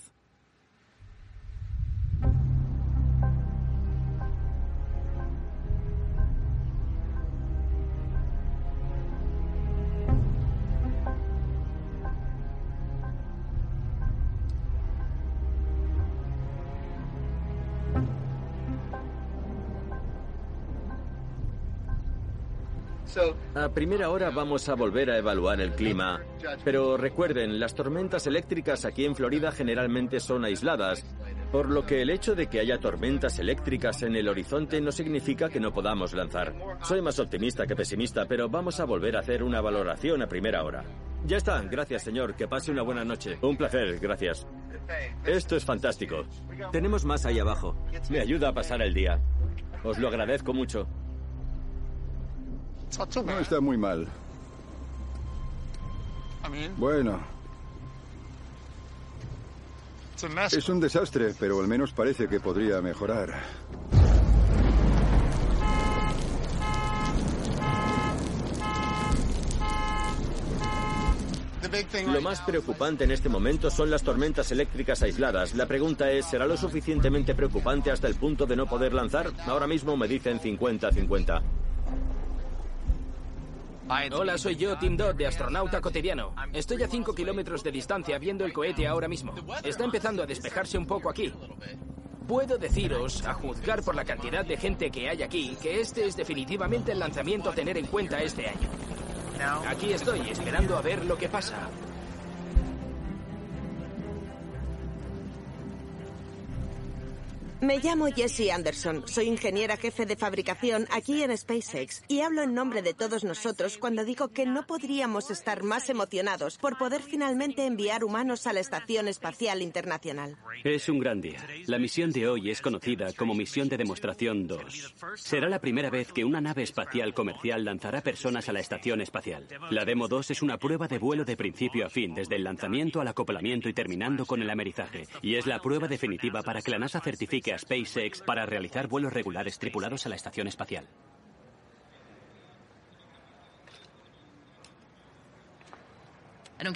A primera hora vamos a volver a evaluar el clima, pero recuerden, las tormentas eléctricas aquí en Florida generalmente son aisladas, por lo que el hecho de que haya tormentas eléctricas en el horizonte no significa que no podamos lanzar. Soy más optimista que pesimista, pero vamos a volver a hacer una valoración a primera hora. Ya está, gracias señor, que pase una buena noche. Un placer, gracias. Esto es fantástico. Tenemos más ahí abajo. Me ayuda a pasar el día. Os lo agradezco mucho. No está muy mal. Bueno. Es un desastre, pero al menos parece que podría mejorar. Lo más preocupante en este momento son las tormentas eléctricas aisladas. La pregunta es, ¿será lo suficientemente preocupante hasta el punto de no poder lanzar? Ahora mismo me dicen 50-50. Hola, soy yo, Tim Dodd, de Astronauta Cotidiano. Estoy a 5 kilómetros de distancia viendo el cohete ahora mismo. Está empezando a despejarse un poco aquí. Puedo deciros, a juzgar por la cantidad de gente que hay aquí, que este es definitivamente el lanzamiento a tener en cuenta este año. Aquí estoy, esperando a ver lo que pasa. Me llamo Jessie Anderson, soy ingeniera jefe de fabricación aquí en SpaceX y hablo en nombre de todos nosotros cuando digo que no podríamos estar más emocionados por poder finalmente enviar humanos a la Estación Espacial Internacional. Es un gran día. La misión de hoy es conocida como Misión de Demostración 2. Será la primera vez que una nave espacial comercial lanzará personas a la Estación Espacial. La Demo 2 es una prueba de vuelo de principio a fin, desde el lanzamiento al acoplamiento y terminando con el amerizaje. Y es la prueba definitiva para que la NASA certifique a SpaceX para realizar vuelos regulares tripulados a la estación espacial.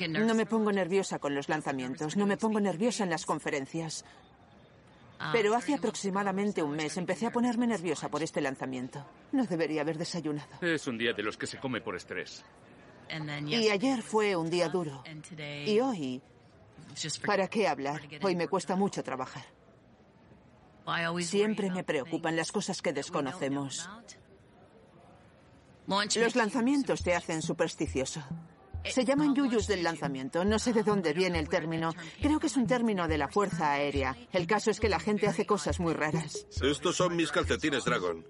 No me pongo nerviosa con los lanzamientos, no me pongo nerviosa en las conferencias. Pero hace aproximadamente un mes empecé a ponerme nerviosa por este lanzamiento. No debería haber desayunado. Es un día de los que se come por estrés. Y ayer fue un día duro. Y hoy, ¿para qué hablar? Hoy me cuesta mucho trabajar. Siempre me preocupan las cosas que desconocemos. Los lanzamientos te hacen supersticioso. Se llaman yuyus del lanzamiento. No sé de dónde viene el término. Creo que es un término de la Fuerza Aérea. El caso es que la gente hace cosas muy raras. Estos son mis calcetines Dragon.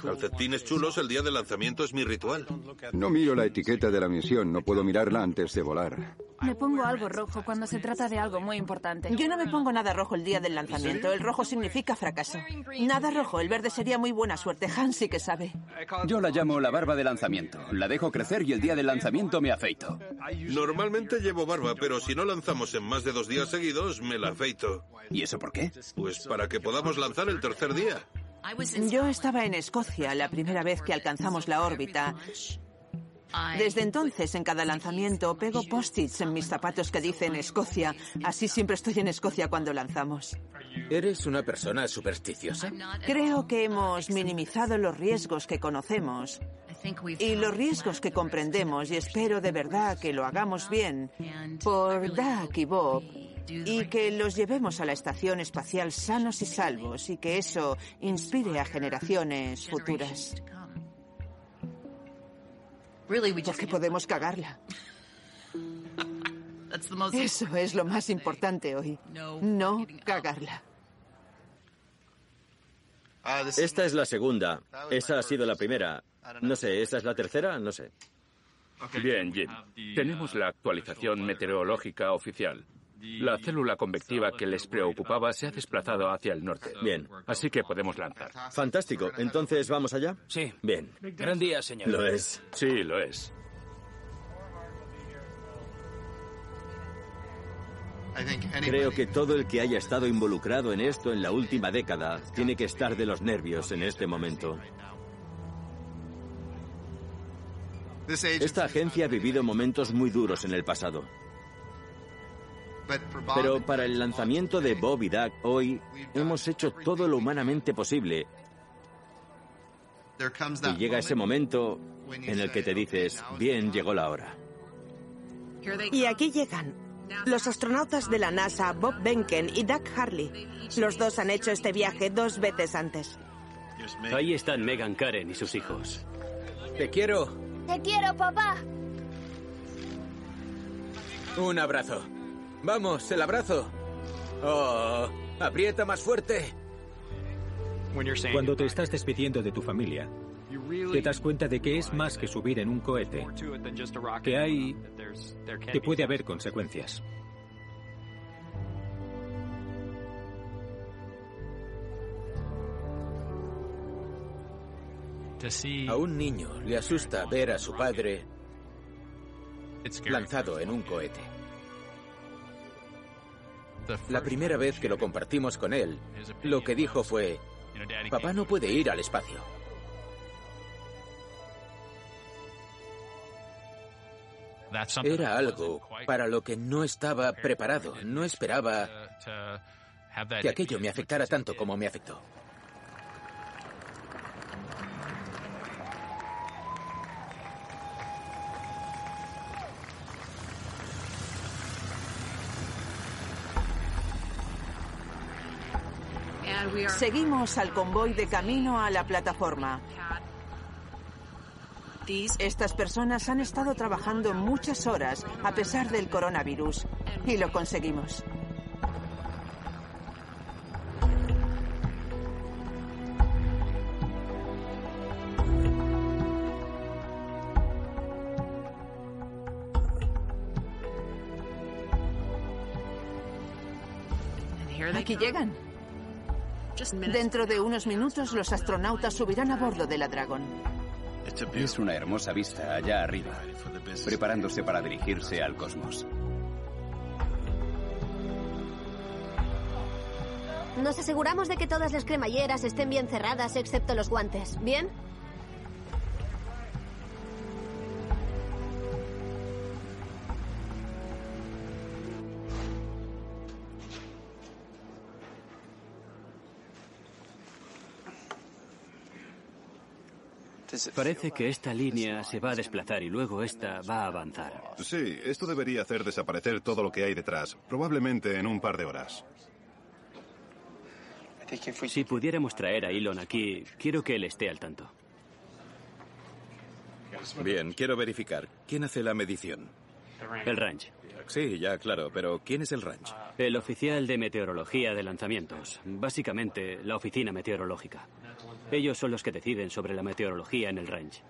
Calcetines chulos el día del lanzamiento es mi ritual. No miro la etiqueta de la misión, no puedo mirarla antes de volar. Me pongo algo rojo cuando se trata de algo muy importante. Yo no me pongo nada rojo el día del lanzamiento. El rojo significa fracaso. Nada rojo. El verde sería muy buena suerte. Hans sí que sabe. Yo la llamo la barba de lanzamiento. La dejo crecer y el día del lanzamiento me afeito. Normalmente llevo barba, pero si no lanzamos en más de dos días seguidos, me la afeito. ¿Y eso por qué? Pues para que podamos lanzar el tercer día. Yo estaba en Escocia la primera vez que alcanzamos la órbita. Desde entonces, en cada lanzamiento, pego post-its en mis zapatos que dicen Escocia. Así siempre estoy en Escocia cuando lanzamos. ¿Eres una persona supersticiosa? Creo que hemos minimizado los riesgos que conocemos y los riesgos que comprendemos y espero de verdad que lo hagamos bien por Doug y Bob y que los llevemos a la estación espacial sanos y salvos y que eso inspire a generaciones futuras. Porque podemos cagarla. Eso es lo más importante hoy. No cagarla. Esta es la segunda. Esa ha sido la primera. No sé, ¿esta es la tercera? No sé. Bien, Jim. Tenemos la actualización meteorológica oficial. La célula convectiva que les preocupaba se ha desplazado hacia el norte. Bien. Así que podemos lanzar. Fantástico. Entonces, ¿vamos allá? Sí. Bien. Gran día, señor. Lo es. Sí, lo es. Creo que todo el que haya estado involucrado en esto en la última década tiene que estar de los nervios en este momento. Esta agencia ha vivido momentos muy duros en el pasado. Pero para el lanzamiento de Bob y Doug hoy hemos hecho todo lo humanamente posible. Y llega ese momento en el que te dices, bien, llegó la hora. Y aquí llegan los astronautas de la NASA, Bob Behnken y Doug Harley. Los dos han hecho este viaje dos veces antes. Ahí están Megan Karen y sus hijos. Te quiero. Te quiero, papá. Un abrazo. Vamos, el abrazo. Oh, aprieta más fuerte. Cuando te estás despidiendo de tu familia, te das cuenta de que es más que subir en un cohete, que hay, que puede haber consecuencias. A un niño le asusta ver a su padre lanzado en un cohete. La primera vez que lo compartimos con él, lo que dijo fue, papá no puede ir al espacio. Era algo para lo que no estaba preparado, no esperaba que aquello me afectara tanto como me afectó. Seguimos al convoy de camino a la plataforma. Estas personas han estado trabajando muchas horas a pesar del coronavirus y lo conseguimos. Aquí llegan. Dentro de unos minutos los astronautas subirán a bordo de la Dragon. Es una hermosa vista allá arriba, preparándose para dirigirse al cosmos. Nos aseguramos de que todas las cremalleras estén bien cerradas excepto los guantes. ¿Bien? Parece que esta línea se va a desplazar y luego esta va a avanzar. Sí, esto debería hacer desaparecer todo lo que hay detrás, probablemente en un par de horas. Si pudiéramos traer a Elon aquí, quiero que él esté al tanto. Bien, quiero verificar. ¿Quién hace la medición? El ranch. Sí, ya, claro, pero ¿quién es el ranch? El oficial de meteorología de lanzamientos. Básicamente, la oficina meteorológica. Ellos son los que deciden sobre la meteorología en el ranch.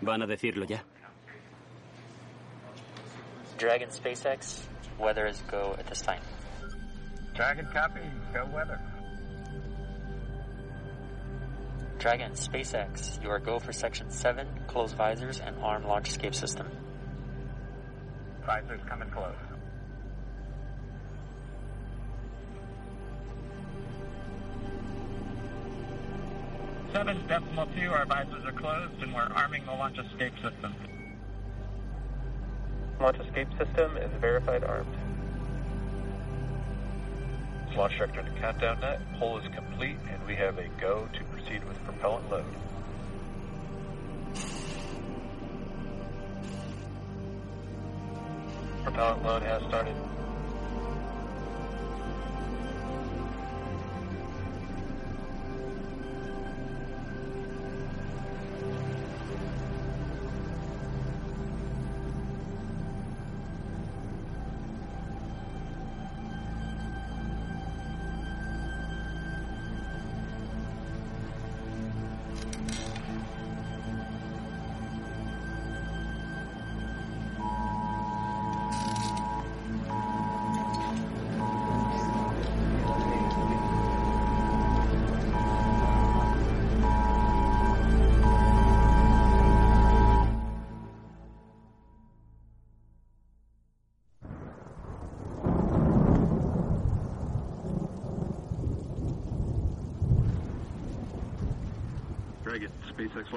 ¿Van a decirlo ya? Dragon SpaceX, weather is go at this time. Dragon copy, go weather. Dragon SpaceX, you are go for section 7, close visors and arm launch escape system. Visors coming close. Seven decimal two, our visors are closed and we're arming the launch escape system. Launch escape system is verified armed. Launch director to countdown net. Pull is complete and we have a go to proceed with propellant load. Propellant load has started.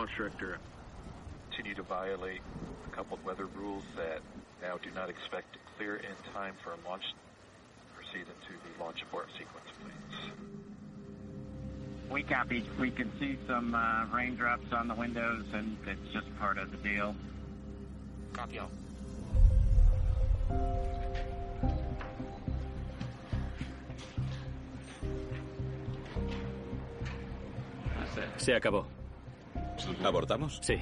SpaceX launch director. Continue to violate a coupled weather rules that now do not expect to clear in time for a launch. Proceed into the launch abort sequence, please. We copy. We can see some uh, raindrops on the windows, and it's just part of the deal. Copy all. Se acabó. ¿Abortamos? Sí.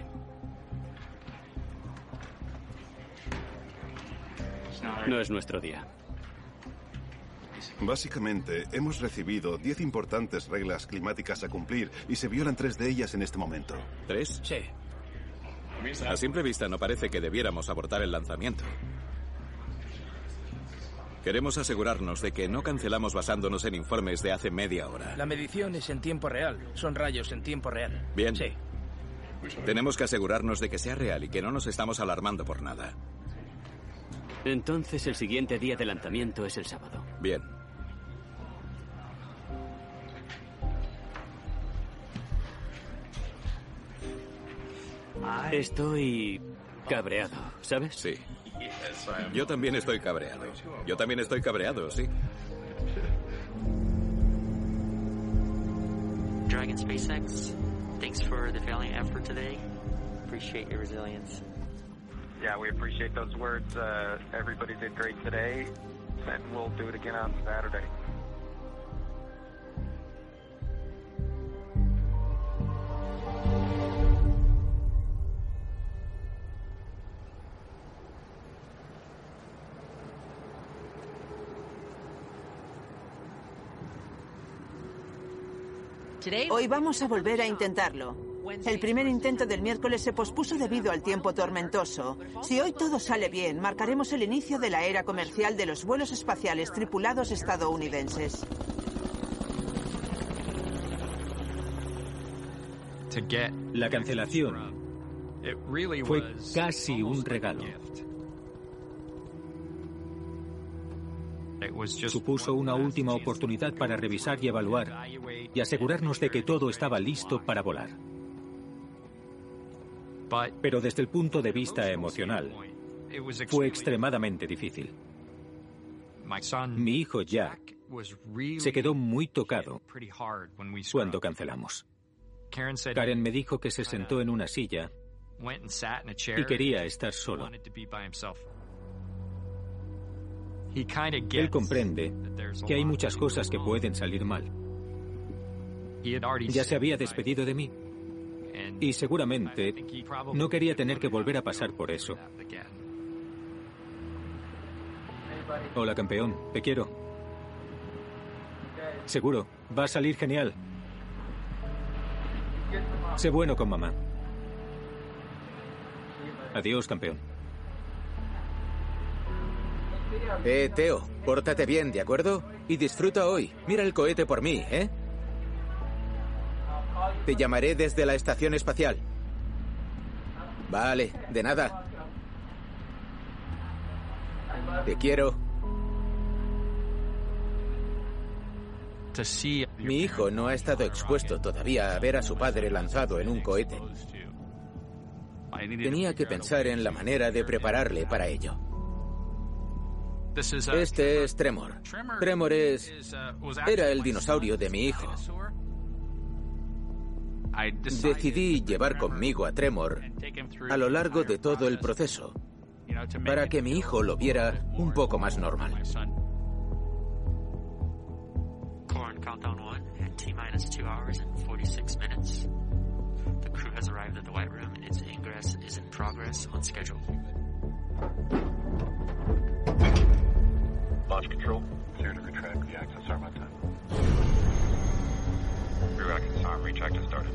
No es nuestro día. Básicamente, hemos recibido 10 importantes reglas climáticas a cumplir y se violan tres de ellas en este momento. ¿Tres? Sí. A simple vista no parece que debiéramos abortar el lanzamiento. Queremos asegurarnos de que no cancelamos basándonos en informes de hace media hora. La medición es en tiempo real. Son rayos en tiempo real. Bien. Sí. Tenemos que asegurarnos de que sea real y que no nos estamos alarmando por nada. Entonces el siguiente día de lanzamiento es el sábado. Bien. Estoy cabreado, ¿sabes? Sí. Yo también estoy cabreado. Yo también estoy cabreado, sí. Dragon SpaceX, thanks for the valiant effort today. Appreciate your resilience. Yeah, we appreciate those words. Uh, everybody did great today, and we'll do it again on Saturday. Hoy vamos a volver a intentarlo. El primer intento del miércoles se pospuso debido al tiempo tormentoso. Si hoy todo sale bien, marcaremos el inicio de la era comercial de los vuelos espaciales tripulados estadounidenses. La cancelación fue casi un regalo. Supuso una última oportunidad para revisar y evaluar y asegurarnos de que todo estaba listo para volar. Pero desde el punto de vista emocional, fue extremadamente difícil. Mi hijo Jack se quedó muy tocado cuando cancelamos. Karen me dijo que se sentó en una silla y quería estar solo. Él comprende que hay muchas cosas que pueden salir mal. Ya se había despedido de mí y seguramente no quería tener que volver a pasar por eso. Hola campeón, te quiero. Seguro, va a salir genial. Sé bueno con mamá. Adiós, campeón. Eh, Teo, pórtate bien, ¿de acuerdo? Y disfruta hoy. Mira el cohete por mí, ¿eh? Te llamaré desde la estación espacial. Vale, de nada. Te quiero. Mi hijo no ha estado expuesto todavía a ver a su padre lanzado en un cohete. Tenía que pensar en la manera de prepararle para ello. Este es Tremor. Tremor es... Era el dinosaurio de mi hijo. Decidí llevar conmigo a Tremor a lo largo de todo el proceso para que mi hijo lo viera un poco más normal. countdown one at T minus two hours and 46 minutes. The crew has arrived at the White Room and its ingress is in progress on schedule. Launch control, clear to retract the access arm on time. Retracting arm, retract has started.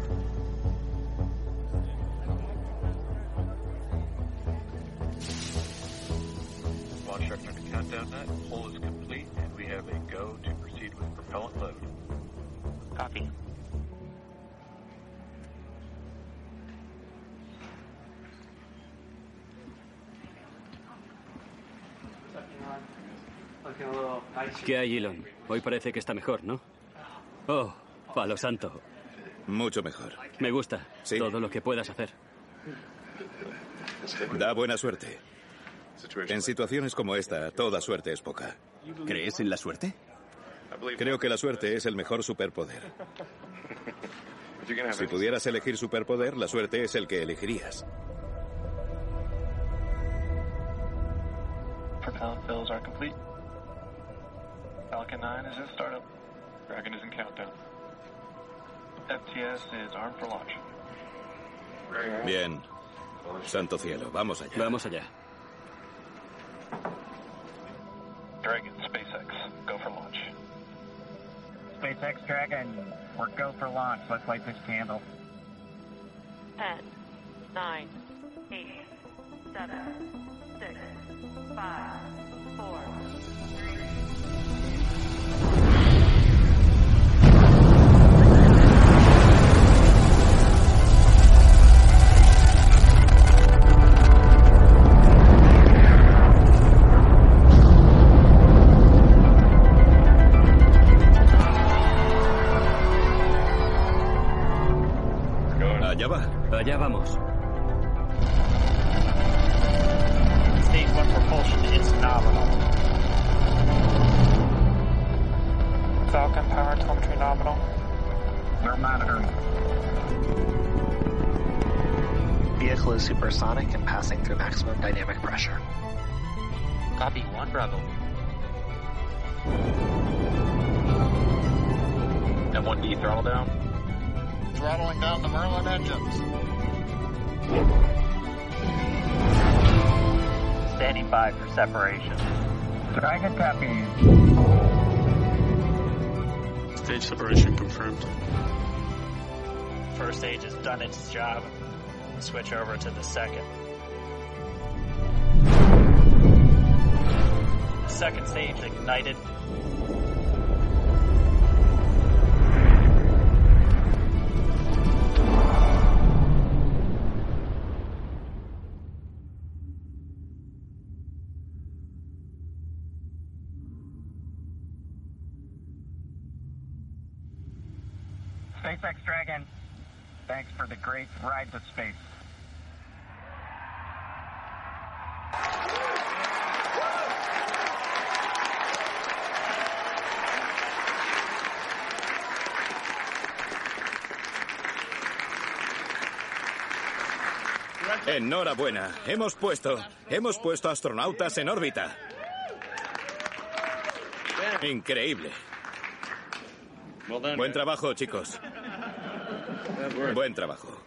Launch record to countdown net, pull is complete, and we have a go to proceed with propellant load. ¿Qué hay, Elon? Hoy parece que está mejor, ¿no? Oh, palo santo. Mucho mejor. Me gusta. Todo lo que puedas hacer. Da buena suerte. En situaciones como esta, toda suerte es poca. ¿Crees en la suerte? Creo que la suerte es el mejor superpoder. Si pudieras elegir superpoder, la suerte es el que elegirías. Falcon 9 is in startup. Dragon is in countdown. FTS is armed for launch. Bien. Santo cielo, vamos allá. Vamos allá. Dragon, SpaceX, go for launch. SpaceX Dragon, we're go for launch. Let's light this candle. 10, 9, 8, 7, 6, 5, 4, Copy 1 M1D throttle down. Throttling down the Merlin engines. Standing by for separation. Dragon copy. Stage separation confirmed. first stage has done its job, switch over to the second. Second stage ignited. SpaceX Dragon, thanks for the great ride to space. Enhorabuena. Hemos puesto, hemos puesto astronautas en órbita. Increíble. Buen trabajo, chicos. Buen trabajo.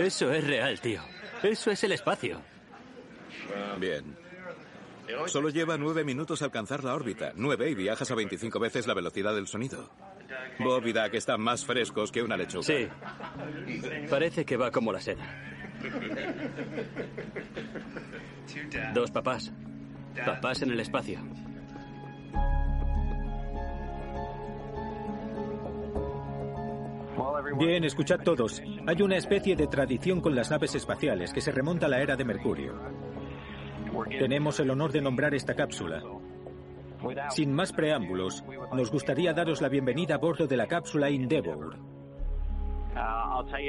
Eso es real, tío. Eso es el espacio. Bien. Solo lleva nueve minutos alcanzar la órbita. Nueve y viajas a 25 veces la velocidad del sonido. Bob y Doug están más frescos que una lechuga. Sí. Parece que va como la seda. Dos papás. Papás en el espacio. Bien, escuchad todos. Hay una especie de tradición con las naves espaciales que se remonta a la era de Mercurio. Tenemos el honor de nombrar esta cápsula. Sin más preámbulos, nos gustaría daros la bienvenida a bordo de la cápsula Endeavour.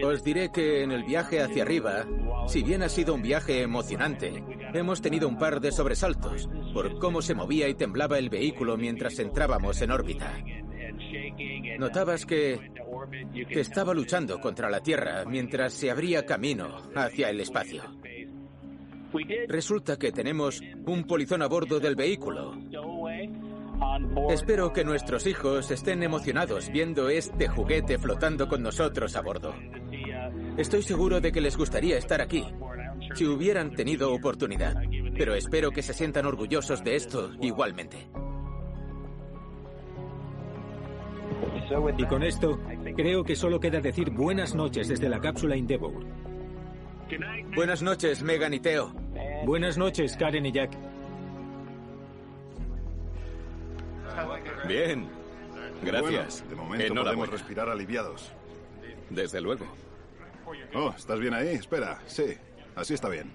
Os diré que en el viaje hacia arriba, si bien ha sido un viaje emocionante, hemos tenido un par de sobresaltos por cómo se movía y temblaba el vehículo mientras entrábamos en órbita. Notabas que, que estaba luchando contra la Tierra mientras se abría camino hacia el espacio. Resulta que tenemos un polizón a bordo del vehículo. Espero que nuestros hijos estén emocionados viendo este juguete flotando con nosotros a bordo. Estoy seguro de que les gustaría estar aquí, si hubieran tenido oportunidad, pero espero que se sientan orgullosos de esto igualmente. Y con esto, creo que solo queda decir buenas noches desde la cápsula Endeavour. Buenas noches, Megan y Theo. Buenas noches, Karen y Jack. Bien. Gracias. Bueno, de momento Enhorabuena. podemos respirar aliviados. Desde luego. Oh, ¿estás bien ahí? Espera. Sí, así está bien.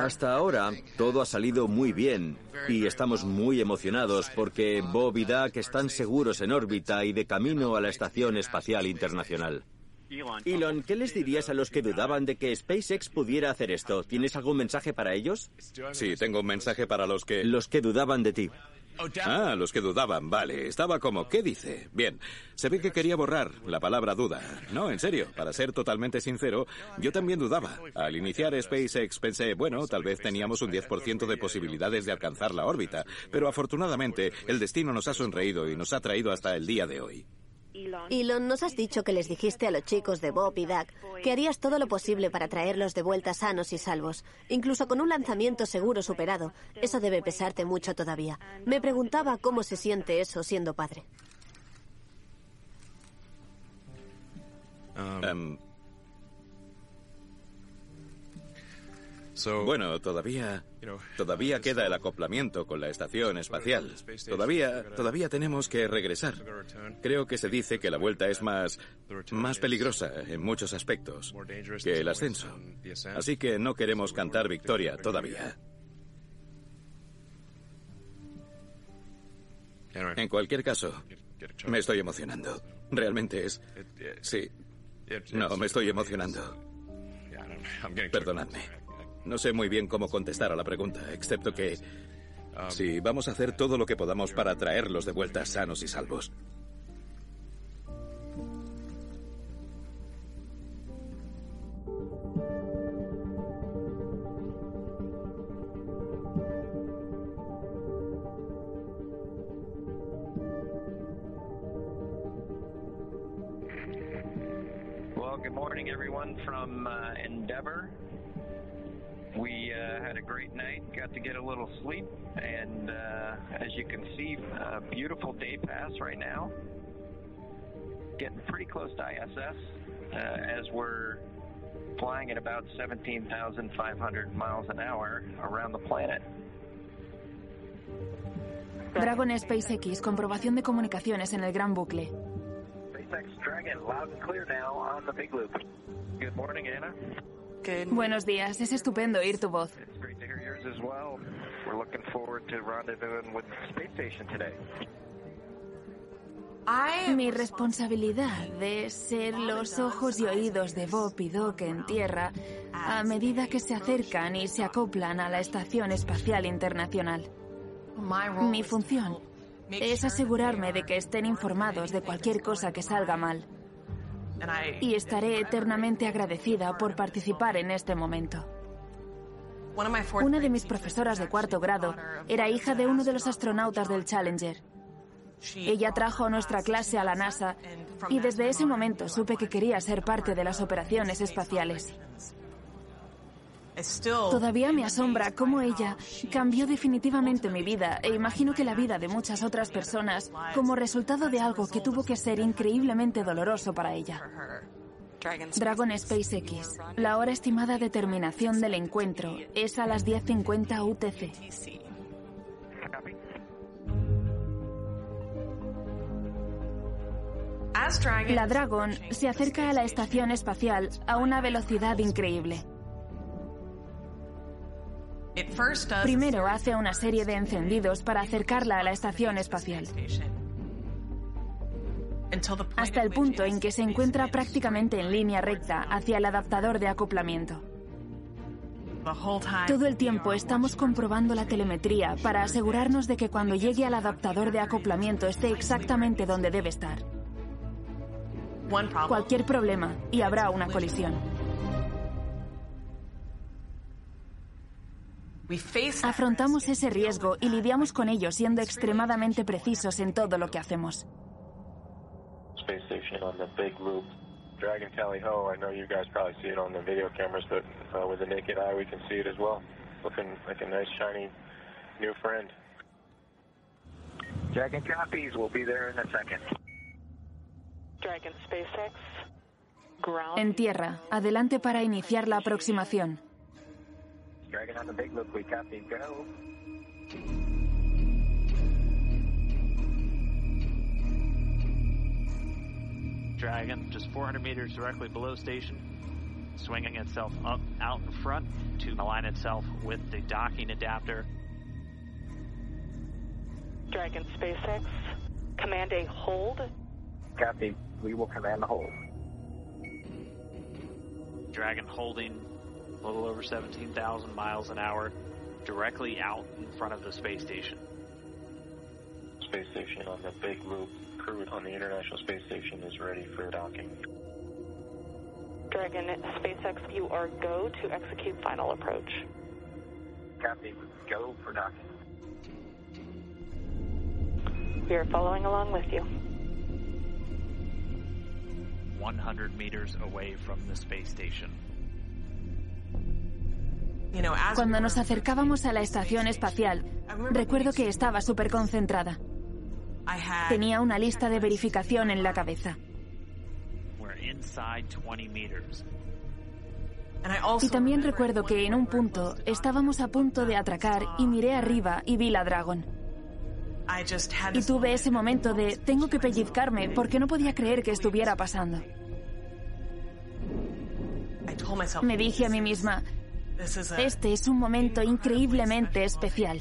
Hasta ahora todo ha salido muy bien y estamos muy emocionados porque Bob y Doug están seguros en órbita y de camino a la Estación Espacial Internacional. Elon, ¿qué les dirías a los que dudaban de que SpaceX pudiera hacer esto? ¿Tienes algún mensaje para ellos? Sí, tengo un mensaje para los que... Los que dudaban de ti. Ah, los que dudaban, vale. Estaba como, ¿qué dice? Bien, se ve que quería borrar la palabra duda. No, en serio, para ser totalmente sincero, yo también dudaba. Al iniciar SpaceX pensé, bueno, tal vez teníamos un 10% de posibilidades de alcanzar la órbita, pero afortunadamente el destino nos ha sonreído y nos ha traído hasta el día de hoy. Elon, nos has dicho que les dijiste a los chicos de Bob y Doug que harías todo lo posible para traerlos de vuelta sanos y salvos, incluso con un lanzamiento seguro superado. Eso debe pesarte mucho todavía. Me preguntaba cómo se siente eso siendo padre. Em, Bueno, todavía, todavía queda el acoplamiento con la estación espacial. Todavía, todavía tenemos que regresar. Creo que se dice que la vuelta es más, más peligrosa en muchos aspectos que el ascenso. Así que no queremos cantar victoria todavía. En cualquier caso, me estoy emocionando. Realmente es... Sí. No, me estoy emocionando. Perdonadme. No sé muy bien cómo contestar a la pregunta, excepto que... Sí, vamos a hacer todo lo que podamos para traerlos de vuelta sanos y salvos. Well, good morning, everyone from uh, Endeavor. We uh, had a great night, got to get a little sleep, and uh, as you can see, a beautiful day pass right now. Getting pretty close to ISS uh, as we're flying at about 17,500 miles an hour around the planet. Dragon SpaceX, comprobación de comunicaciones en el gran bucle. SpaceX Dragon, loud and clear now on the big loop. Good morning, Anna. Buenos días, es estupendo oír tu voz. Mi responsabilidad es ser los ojos y oídos de Bob y Doc en tierra a medida que se acercan y se acoplan a la Estación Espacial Internacional. Mi función es asegurarme de que estén informados de cualquier cosa que salga mal. Y estaré eternamente agradecida por participar en este momento. Una de mis profesoras de cuarto grado era hija de uno de los astronautas del Challenger. Ella trajo nuestra clase a la NASA y desde ese momento supe que quería ser parte de las operaciones espaciales. Todavía me asombra cómo ella cambió definitivamente mi vida e imagino que la vida de muchas otras personas como resultado de algo que tuvo que ser increíblemente doloroso para ella. Dragon SpaceX. La hora estimada de terminación del encuentro es a las 10.50 UTC. La Dragon se acerca a la estación espacial a una velocidad increíble. Primero hace una serie de encendidos para acercarla a la estación espacial. Hasta el punto en que se encuentra prácticamente en línea recta hacia el adaptador de acoplamiento. Todo el tiempo estamos comprobando la telemetría para asegurarnos de que cuando llegue al adaptador de acoplamiento esté exactamente donde debe estar. Cualquier problema y habrá una colisión. Afrontamos ese riesgo y lidiamos con ello siendo extremadamente precisos en todo lo que hacemos. Space station on the big loop. Dragon Tally Ho, I know you guys probably see it on the video cameras, but uh, with the naked eye we can see it as well. Looking like a nice shiny new friend. Dragon copies, we'll be there in a second. Dragon SpaceX. Ground. En tierra, adelante para iniciar la aproximación. Dragon on the big loop, we copy, go. Dragon, just 400 meters directly below station, swinging itself up out in front to align itself with the docking adapter. Dragon SpaceX. Command a hold. Copy, we will command the hold. Dragon holding a little over 17,000 miles an hour directly out in front of the space station. Space station on the big loop. Crew on the International Space Station is ready for docking. Dragon SpaceX, you are go to execute final approach. Copy, go for docking. We are following along with you. 100 meters away from the space station. Cuando nos acercábamos a la estación espacial, recuerdo que estaba súper concentrada. Tenía una lista de verificación en la cabeza. We're inside 20 meters. Y también recuerdo que en un punto estábamos a punto de atracar y miré arriba y vi la Dragon. Y tuve ese momento de tengo que pellizcarme porque no podía creer que estuviera pasando. Me dije a mí misma, este es un momento increíblemente especial.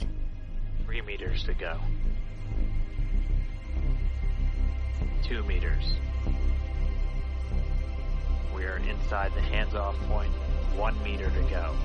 We are inside the hands-off point. One meter to go.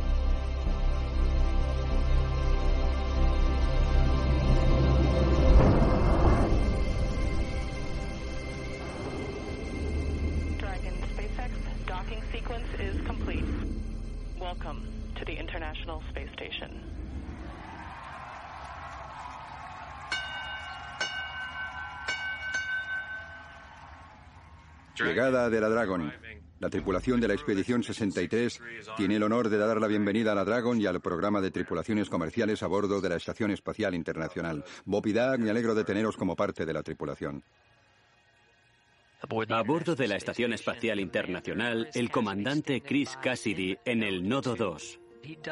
Llegada de la Dragon. La tripulación de la Expedición 63 tiene el honor de dar la bienvenida a la Dragon y al programa de tripulaciones comerciales a bordo de la Estación Espacial Internacional. Bob y me alegro de teneros como parte de la tripulación. A bordo de la Estación Espacial Internacional, el comandante Chris Cassidy en el Nodo 2.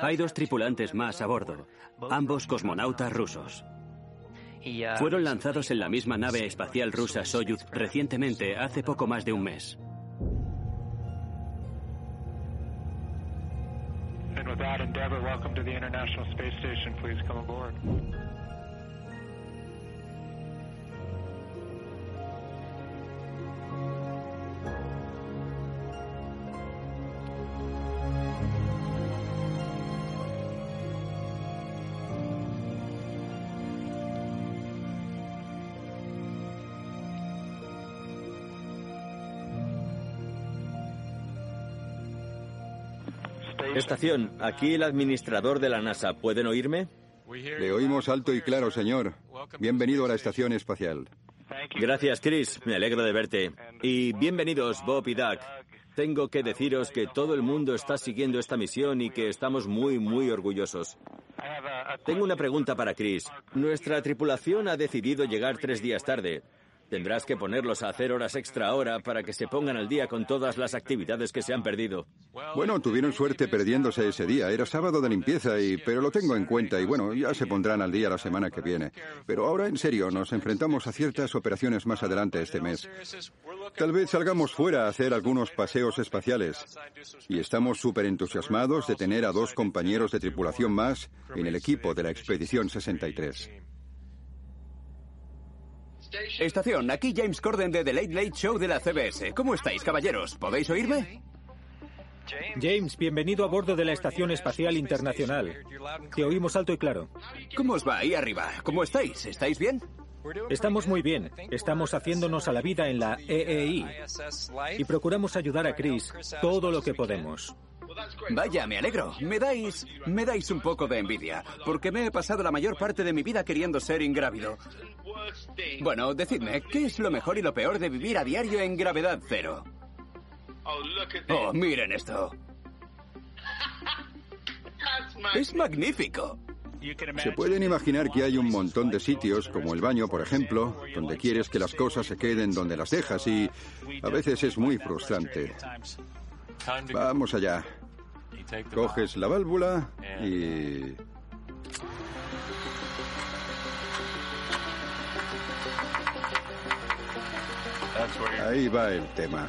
Hay dos tripulantes más a bordo, ambos cosmonautas rusos. Fueron lanzados en la misma nave espacial rusa Soyuz recientemente, hace poco más de un mes. And with that, Endeavour, welcome to the International Space Station. Please come aboard. Estación, aquí el administrador de la NASA. ¿Pueden oírme? Le oímos alto y claro, señor. Bienvenido a la estación espacial. Gracias, Chris. Me alegro de verte. Y bienvenidos, Bob y Doug. Tengo que deciros que todo el mundo está siguiendo esta misión y que estamos muy, muy orgullosos. Tengo una pregunta para Chris. Nuestra tripulación ha decidido llegar tres días tarde. Tendrás que ponerlos a hacer horas extra ahora para que se pongan al día con todas las actividades que se han perdido. Bueno, tuvieron suerte perdiéndose ese día. Era sábado de limpieza y pero lo tengo en cuenta y bueno, ya se pondrán al día la semana que viene. Pero ahora en serio, nos enfrentamos a ciertas operaciones más adelante este mes. Tal vez salgamos fuera a hacer algunos paseos espaciales. Y estamos súper entusiasmados de tener a dos compañeros de tripulación más en el equipo de la Expedición 63. Estación, aquí James Corden de The Late Late Show de la CBS. ¿Cómo estáis, caballeros? ¿Podéis oírme? James, bienvenido a bordo de la Estación Espacial Internacional. Te oímos alto y claro. ¿Cómo os va ahí arriba? ¿Cómo estáis? ¿Estáis bien? Estamos muy bien. Estamos haciéndonos a la vida en la EEI. Y procuramos ayudar a Chris todo lo que podemos. Vaya, me alegro. Me dais, me dais un poco de envidia, porque me he pasado la mayor parte de mi vida queriendo ser ingrávido. Bueno, decidme, ¿qué es lo mejor y lo peor de vivir a diario en gravedad cero? Oh, miren esto. Es magnífico. Se pueden imaginar que hay un montón de sitios, como el baño, por ejemplo, donde quieres que las cosas se queden donde las dejas y a veces es muy frustrante. Vamos allá. Coges la válvula y... Ahí va el tema.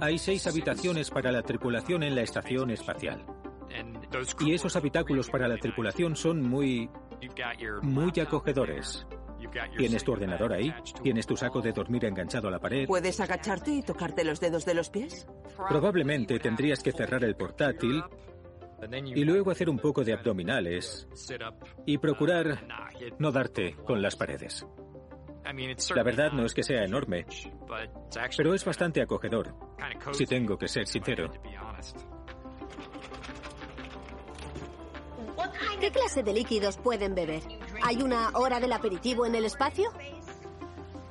Hay seis habitaciones para la tripulación en la estación espacial. Y esos habitáculos para la tripulación son muy... muy acogedores. Tienes tu ordenador ahí, tienes tu saco de dormir enganchado a la pared. ¿Puedes agacharte y tocarte los dedos de los pies? Probablemente tendrías que cerrar el portátil y luego hacer un poco de abdominales y procurar no darte con las paredes. La verdad no es que sea enorme, pero es bastante acogedor, si tengo que ser sincero. ¿Qué clase de líquidos pueden beber? ¿Hay una hora del aperitivo en el espacio?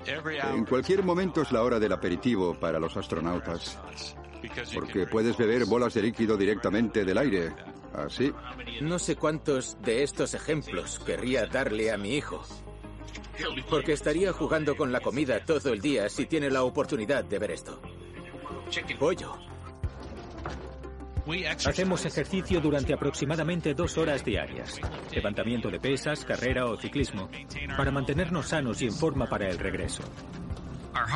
En cualquier momento es la hora del aperitivo para los astronautas. Porque puedes beber bolas de líquido directamente del aire. Así. No sé cuántos de estos ejemplos querría darle a mi hijo. Porque estaría jugando con la comida todo el día si tiene la oportunidad de ver esto. Pollo. Hacemos ejercicio durante aproximadamente dos horas diarias. Levantamiento de pesas, carrera o ciclismo. Para mantenernos sanos y en forma para el regreso.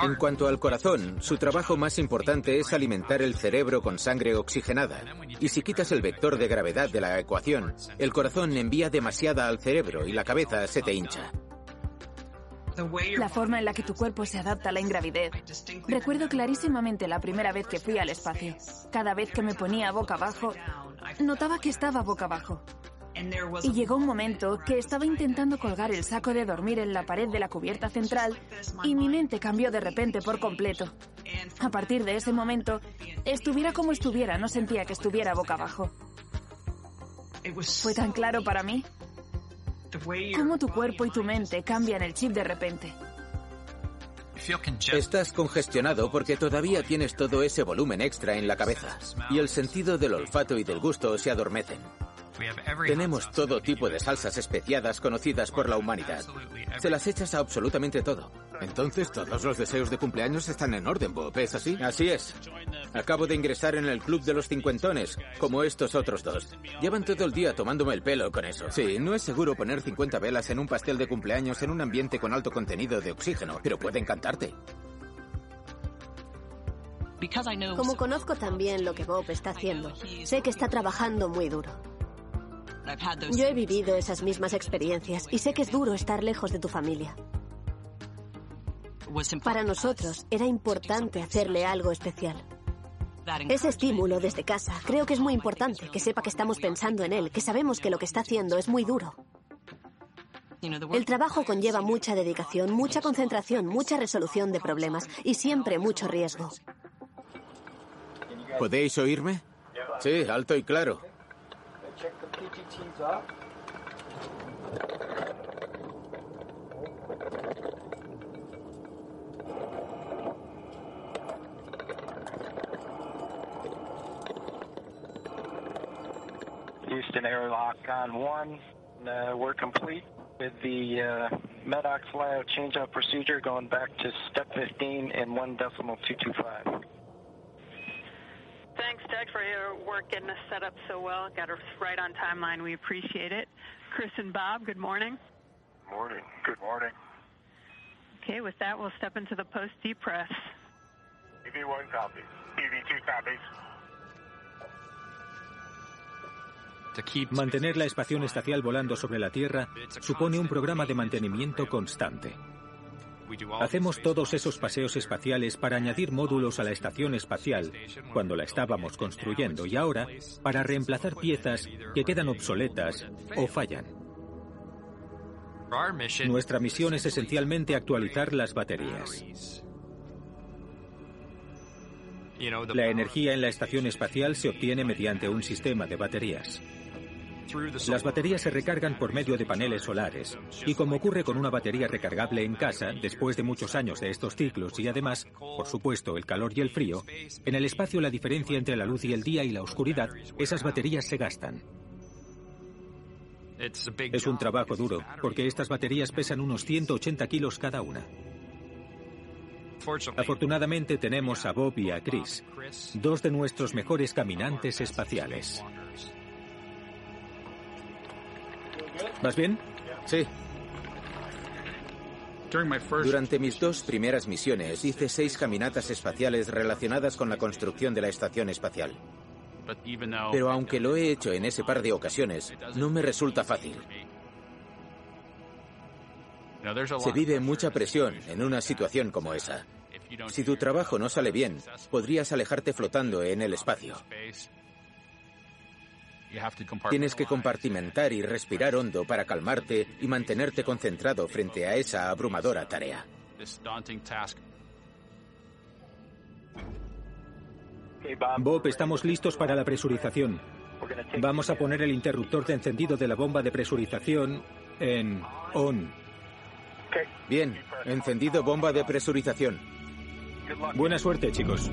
En cuanto al corazón, su trabajo más importante es alimentar el cerebro con sangre oxigenada. Y si quitas el vector de gravedad de la ecuación, el corazón envía demasiada al cerebro y la cabeza se te hincha. La forma en la que tu cuerpo se adapta a la ingravidez. Recuerdo clarísimamente la primera vez que fui al espacio. Cada vez que me ponía boca abajo, notaba que estaba boca abajo. Y llegó un momento que estaba intentando colgar el saco de dormir en la pared de la cubierta central y mi mente cambió de repente por completo. A partir de ese momento, estuviera como estuviera, no sentía que estuviera boca abajo. Fue tan claro para mí. Cómo tu cuerpo y tu mente cambian el chip de repente. Estás congestionado porque todavía tienes todo ese volumen extra en la cabeza y el sentido del olfato y del gusto se adormecen. Tenemos todo tipo de salsas especiadas conocidas por la humanidad. Se las echas a absolutamente todo. Entonces todos los deseos de cumpleaños están en orden, Bob, ¿es así? Así es. Acabo de ingresar en el club de los cincuentones, como estos otros dos. Llevan todo el día tomándome el pelo con eso. Sí, no es seguro poner 50 velas en un pastel de cumpleaños en un ambiente con alto contenido de oxígeno, pero puede encantarte. Como conozco también lo que Bob está haciendo, sé que está trabajando muy duro. Yo he vivido esas mismas experiencias y sé que es duro estar lejos de tu familia. Para nosotros era importante hacerle algo especial. Ese estímulo desde casa creo que es muy importante, que sepa que estamos pensando en él, que sabemos que lo que está haciendo es muy duro. El trabajo conlleva mucha dedicación, mucha concentración, mucha resolución de problemas y siempre mucho riesgo. ¿Podéis oírme? Sí, alto y claro. Houston airlock on one. Uh, we're complete with the uh, layout change-out procedure going back to step 15 and one decimal 225. Thanks, Doug, for your work getting us set up so well. Got us right on timeline. We appreciate it. Chris and Bob, good morning. Morning. Good morning. Okay, with that, we'll step into the post-D press. EV1 copies. EV2 copies. Mantener la estación espacial volando sobre la Tierra supone un programa de mantenimiento constante. Hacemos todos esos paseos espaciales para añadir módulos a la estación espacial cuando la estábamos construyendo y ahora para reemplazar piezas que quedan obsoletas o fallan. Nuestra misión es esencialmente actualizar las baterías. La energía en la estación espacial se obtiene mediante un sistema de baterías. Las baterías se recargan por medio de paneles solares y como ocurre con una batería recargable en casa, después de muchos años de estos ciclos y además, por supuesto, el calor y el frío, en el espacio la diferencia entre la luz y el día y la oscuridad, esas baterías se gastan. Es un trabajo duro, porque estas baterías pesan unos 180 kilos cada una. Afortunadamente tenemos a Bob y a Chris, dos de nuestros mejores caminantes espaciales. ¿Vas bien? Sí. Durante mis dos primeras misiones hice seis caminatas espaciales relacionadas con la construcción de la estación espacial. Pero aunque lo he hecho en ese par de ocasiones, no me resulta fácil. Se vive mucha presión en una situación como esa. Si tu trabajo no sale bien, podrías alejarte flotando en el espacio. Tienes que compartimentar y respirar hondo para calmarte y mantenerte concentrado frente a esa abrumadora tarea. Bob, estamos listos para la presurización. Vamos a poner el interruptor de encendido de la bomba de presurización en on. Bien, encendido bomba de presurización. Buena suerte, chicos.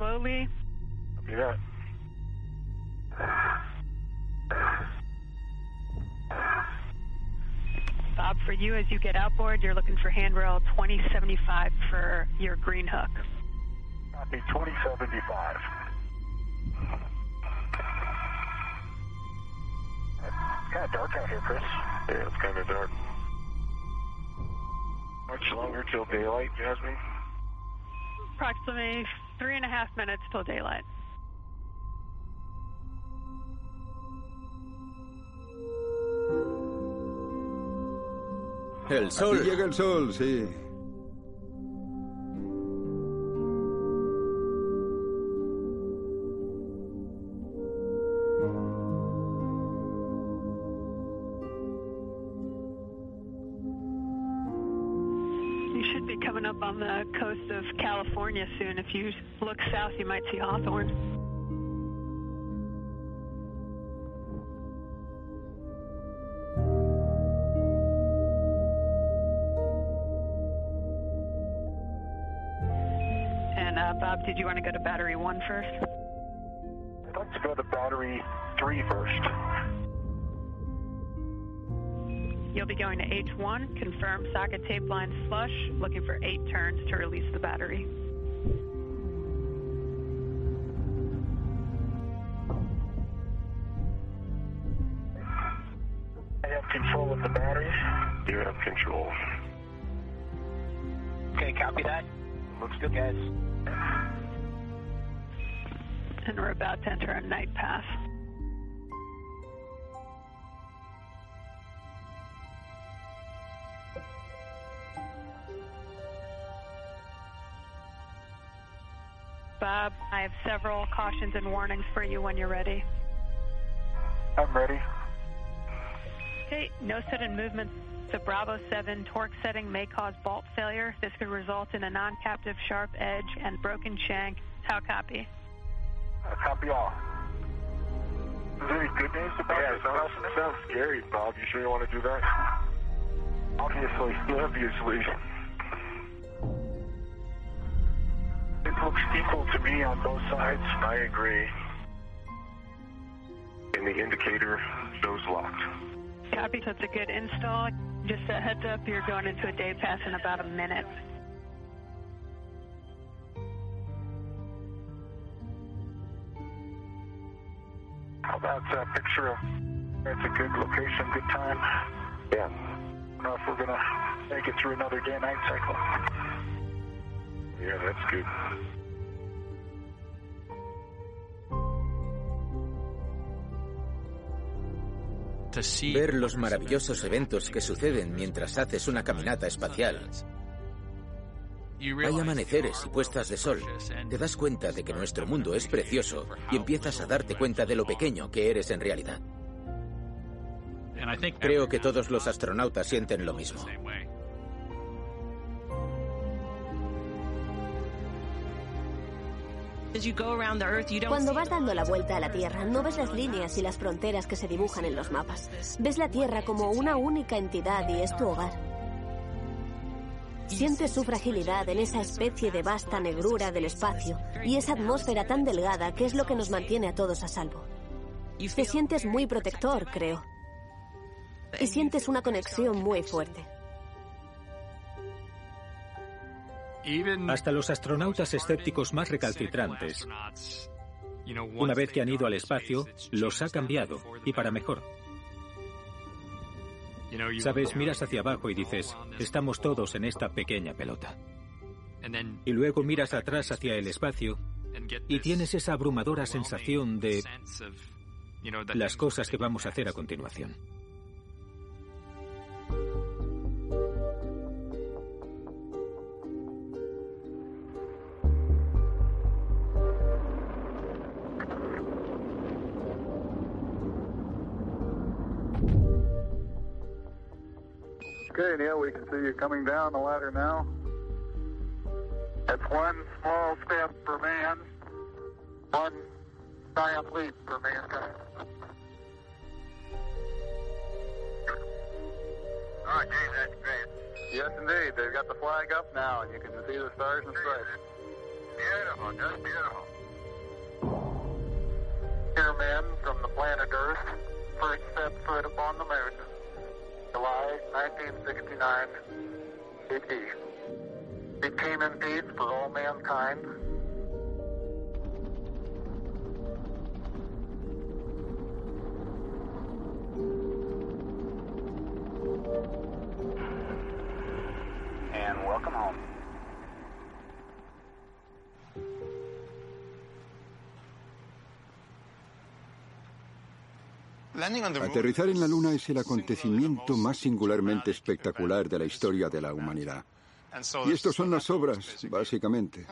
Slowly. Copy that. Bob, for you, as you get outboard, you're looking for handrail 2075 for your green hook. Copy 2075. Kind of dark out here, Chris. Yeah, it's kind of dark. Much longer till daylight, Jasmine? Approximately three and a half minutes till daylight. El sol. Aquí llega el sol, sí. California soon. If you look south, you might see Hawthorne. And uh, Bob, did you want to go to battery one first? I'd like to go to battery three first. You'll be going to H1, confirm socket tape line flush, looking for eight turns to release the battery. Control. Okay, copy that. Looks good, guys. And we're about to enter a night path. Bob, I have several cautions and warnings for you when you're ready. I'm ready. Okay, no sudden movements. The Bravo 7 torque setting may cause bolt failure. This could result in a non-captive sharp edge and broken shank. How copy? Uh, copy all. Is there any good news about yeah, this? Sounds, sounds scary, Bob. You sure you want to do that? Obviously. Obviously. It looks equal to me on both sides. I agree. And the indicator shows locked. Copy, that's a good install. Just a heads up, you're going into a day pass in about a minute. How about a picture of it's a good location, good time? Yeah. I don't know if we're going to make it through another day night cycle. Yeah, that's good. Ver los maravillosos eventos que suceden mientras haces una caminata espacial. Hay amaneceres y puestas de sol. Te das cuenta de que nuestro mundo es precioso y empiezas a darte cuenta de lo pequeño que eres en realidad. Creo que todos los astronautas sienten lo mismo. Cuando vas dando la vuelta a la Tierra, no ves las líneas y las fronteras que se dibujan en los mapas. Ves la Tierra como una única entidad y es tu hogar. Sientes su fragilidad en esa especie de vasta negrura del espacio y esa atmósfera tan delgada que es lo que nos mantiene a todos a salvo. Te sientes muy protector, creo. Y sientes una conexión muy fuerte. Hasta los astronautas escépticos más recalcitrantes, una vez que han ido al espacio, los ha cambiado, y para mejor. Sabes, miras hacia abajo y dices, estamos todos en esta pequeña pelota. Y luego miras atrás hacia el espacio y tienes esa abrumadora sensación de las cosas que vamos a hacer a continuación. Okay, Neil, we can see you coming down the ladder now. It's one small step for man, one giant leap for mankind. Oh, gee, that's great. Yes, indeed. They've got the flag up now, and you can see the stars and stripes. Beautiful, just beautiful. Here, men from the planet Earth, first set foot upon the moon. July 1969, AD. It came in peace for all mankind. And welcome home. Aterrizar en la Luna es el acontecimiento más singularmente espectacular de la historia de la humanidad. Y estos son las obras, básicamente.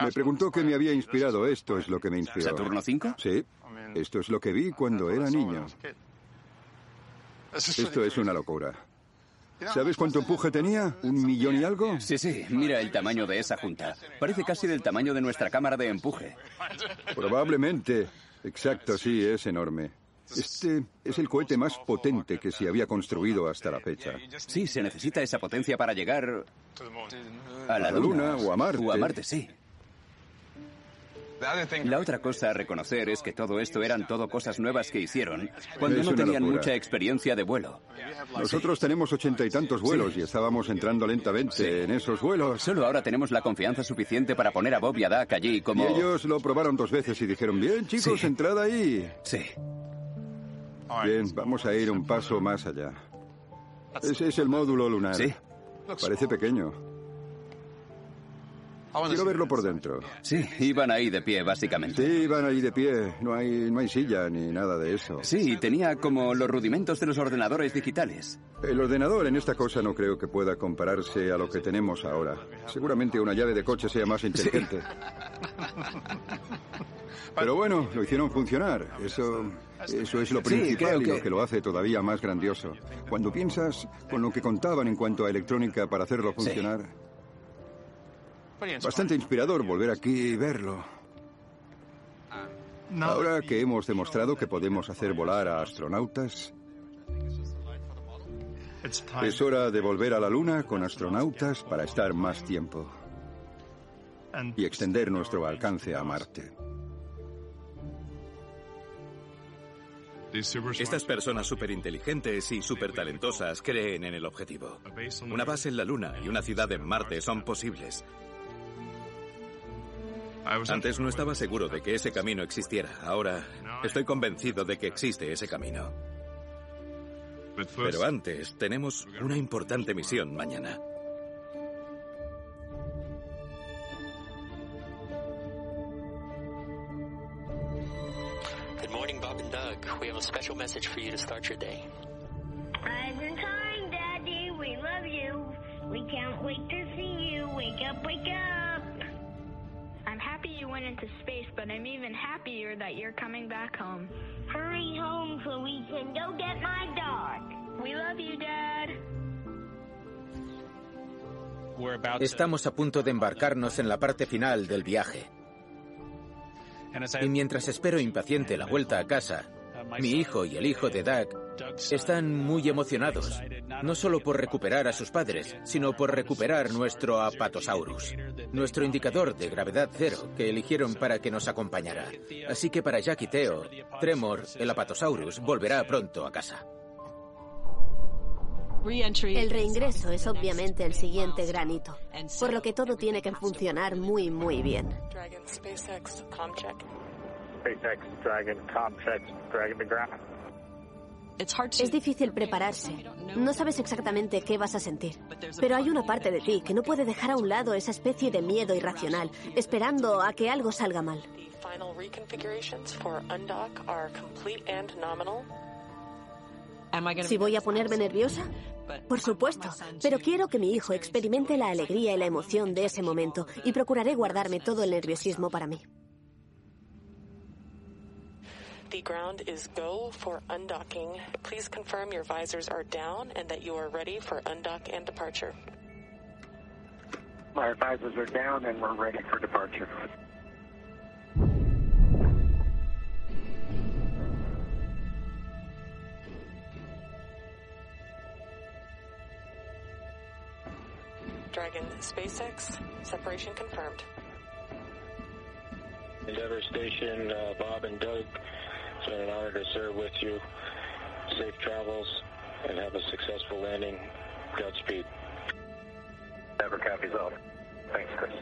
Me preguntó qué me había inspirado. Esto es lo que me inspiró. ¿Saturno 5? Sí. Esto es lo que vi cuando era niño. Esto es una locura. ¿Sabes cuánto empuje tenía? ¿Un millón y algo? Sí, sí, mira el tamaño de esa junta. Parece casi del tamaño de nuestra cámara de empuje. Probablemente. Exacto, sí, es enorme. Este es el cohete más potente que se había construido hasta la fecha. Sí, se necesita esa potencia para llegar a la, Luna o a Marte. O a Marte, sí. La otra cosa a reconocer es que todo esto eran todo cosas nuevas que hicieron cuando Es no tenían locura. mucha experiencia de vuelo. Nosotros tenemos ochenta y tantos vuelos y estábamos entrando lentamente en esos vuelos. Solo ahora tenemos la confianza suficiente para poner a Bob y a Dak allí como... Y ellos lo probaron dos veces y dijeron, bien chicos, entrad ahí. Sí. Bien, vamos a ir un paso más allá. Ese es el módulo lunar. Sí. Parece pequeño. Quiero verlo por dentro. Sí, iban ahí de pie, básicamente. Sí, van ahí de pie. No hay, no hay silla ni nada de eso. Sí, tenía como los rudimentos de los ordenadores digitales. El ordenador en esta cosa no creo que pueda compararse a lo que tenemos ahora. Seguramente una llave de coche sea más inteligente. Pero bueno, lo hicieron funcionar. Eso, eso es lo Sí, principal y lo que- que lo hace todavía más grandioso. Cuando piensas con lo que contaban en cuanto a electrónica para hacerlo funcionar, bastante inspirador volver aquí y verlo. Ahora que hemos demostrado que podemos hacer volar a astronautas, es hora de volver a la Luna con astronautas para estar más tiempo y extender nuestro alcance a Marte. Estas personas superinteligentes y supertalentosas creen en el objetivo. Una base en la Luna y una ciudad en Marte son posibles. Antes no estaba seguro de que ese camino existiera. Ahora estoy convencido de que existe ese camino. Pero antes tenemos una importante misión mañana. Good morning, Bob and Doug. We have a special message for you to start your day. Rise and shine, Daddy. We love you. We can't wait to see you. Wake up, wake up. I'm happy you went into space, but I'm even happier that you're coming back home. Hurry home so we can go get my dog. We love you, Dad. Estamos a punto de embarcarnos en la parte final del viaje. Y mientras espero impaciente la vuelta a casa, mi hijo y el hijo de Doug están muy emocionados, no solo por recuperar a sus padres, sino por recuperar nuestro Apatosaurus, nuestro indicador de gravedad cero que eligieron para que nos acompañara. Así que para Jack y Theo, Tremor, el Apatosaurus, volverá pronto a casa. El reingreso es obviamente el siguiente granito, por lo que todo tiene que funcionar muy, muy bien. Es difícil prepararse. No sabes exactamente qué vas a sentir. Pero hay una parte de ti que no puede dejar a un lado esa especie de miedo irracional, esperando a que algo salga mal. Final reconfigurations for undock are complete and nominal. ¿Si voy a ponerme nerviosa? Por supuesto, pero quiero que mi hijo experimente la alegría y la emoción de ese momento y procuraré guardarme todo el nerviosismo para mí. The ground is go for undocking. Please confirm your visors are down and that you are ready for undock and departure. My visors are down and we're ready for departure. Dragon, SpaceX, separation confirmed. Endeavor Station, uh, Bob and Doug, it's been an honor to serve with you. Safe travels and have a successful landing. Godspeed. Never copies out. Thanks, Chris.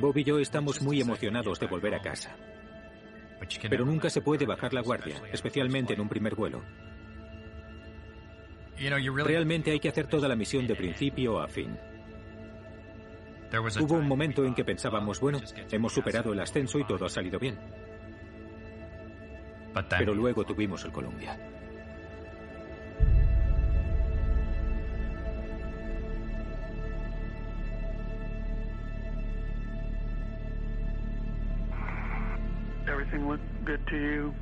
Bob y yo estamos muy emocionados de volver a casa. Pero nunca se puede bajar la guardia, especialmente en un primer vuelo. Realmente hay que hacer toda la misión de principio a fin. Hubo un momento en que pensábamos, bueno, hemos superado el ascenso y todo ha salido bien. Pero luego tuvimos el Columbia. Everything looked good to you?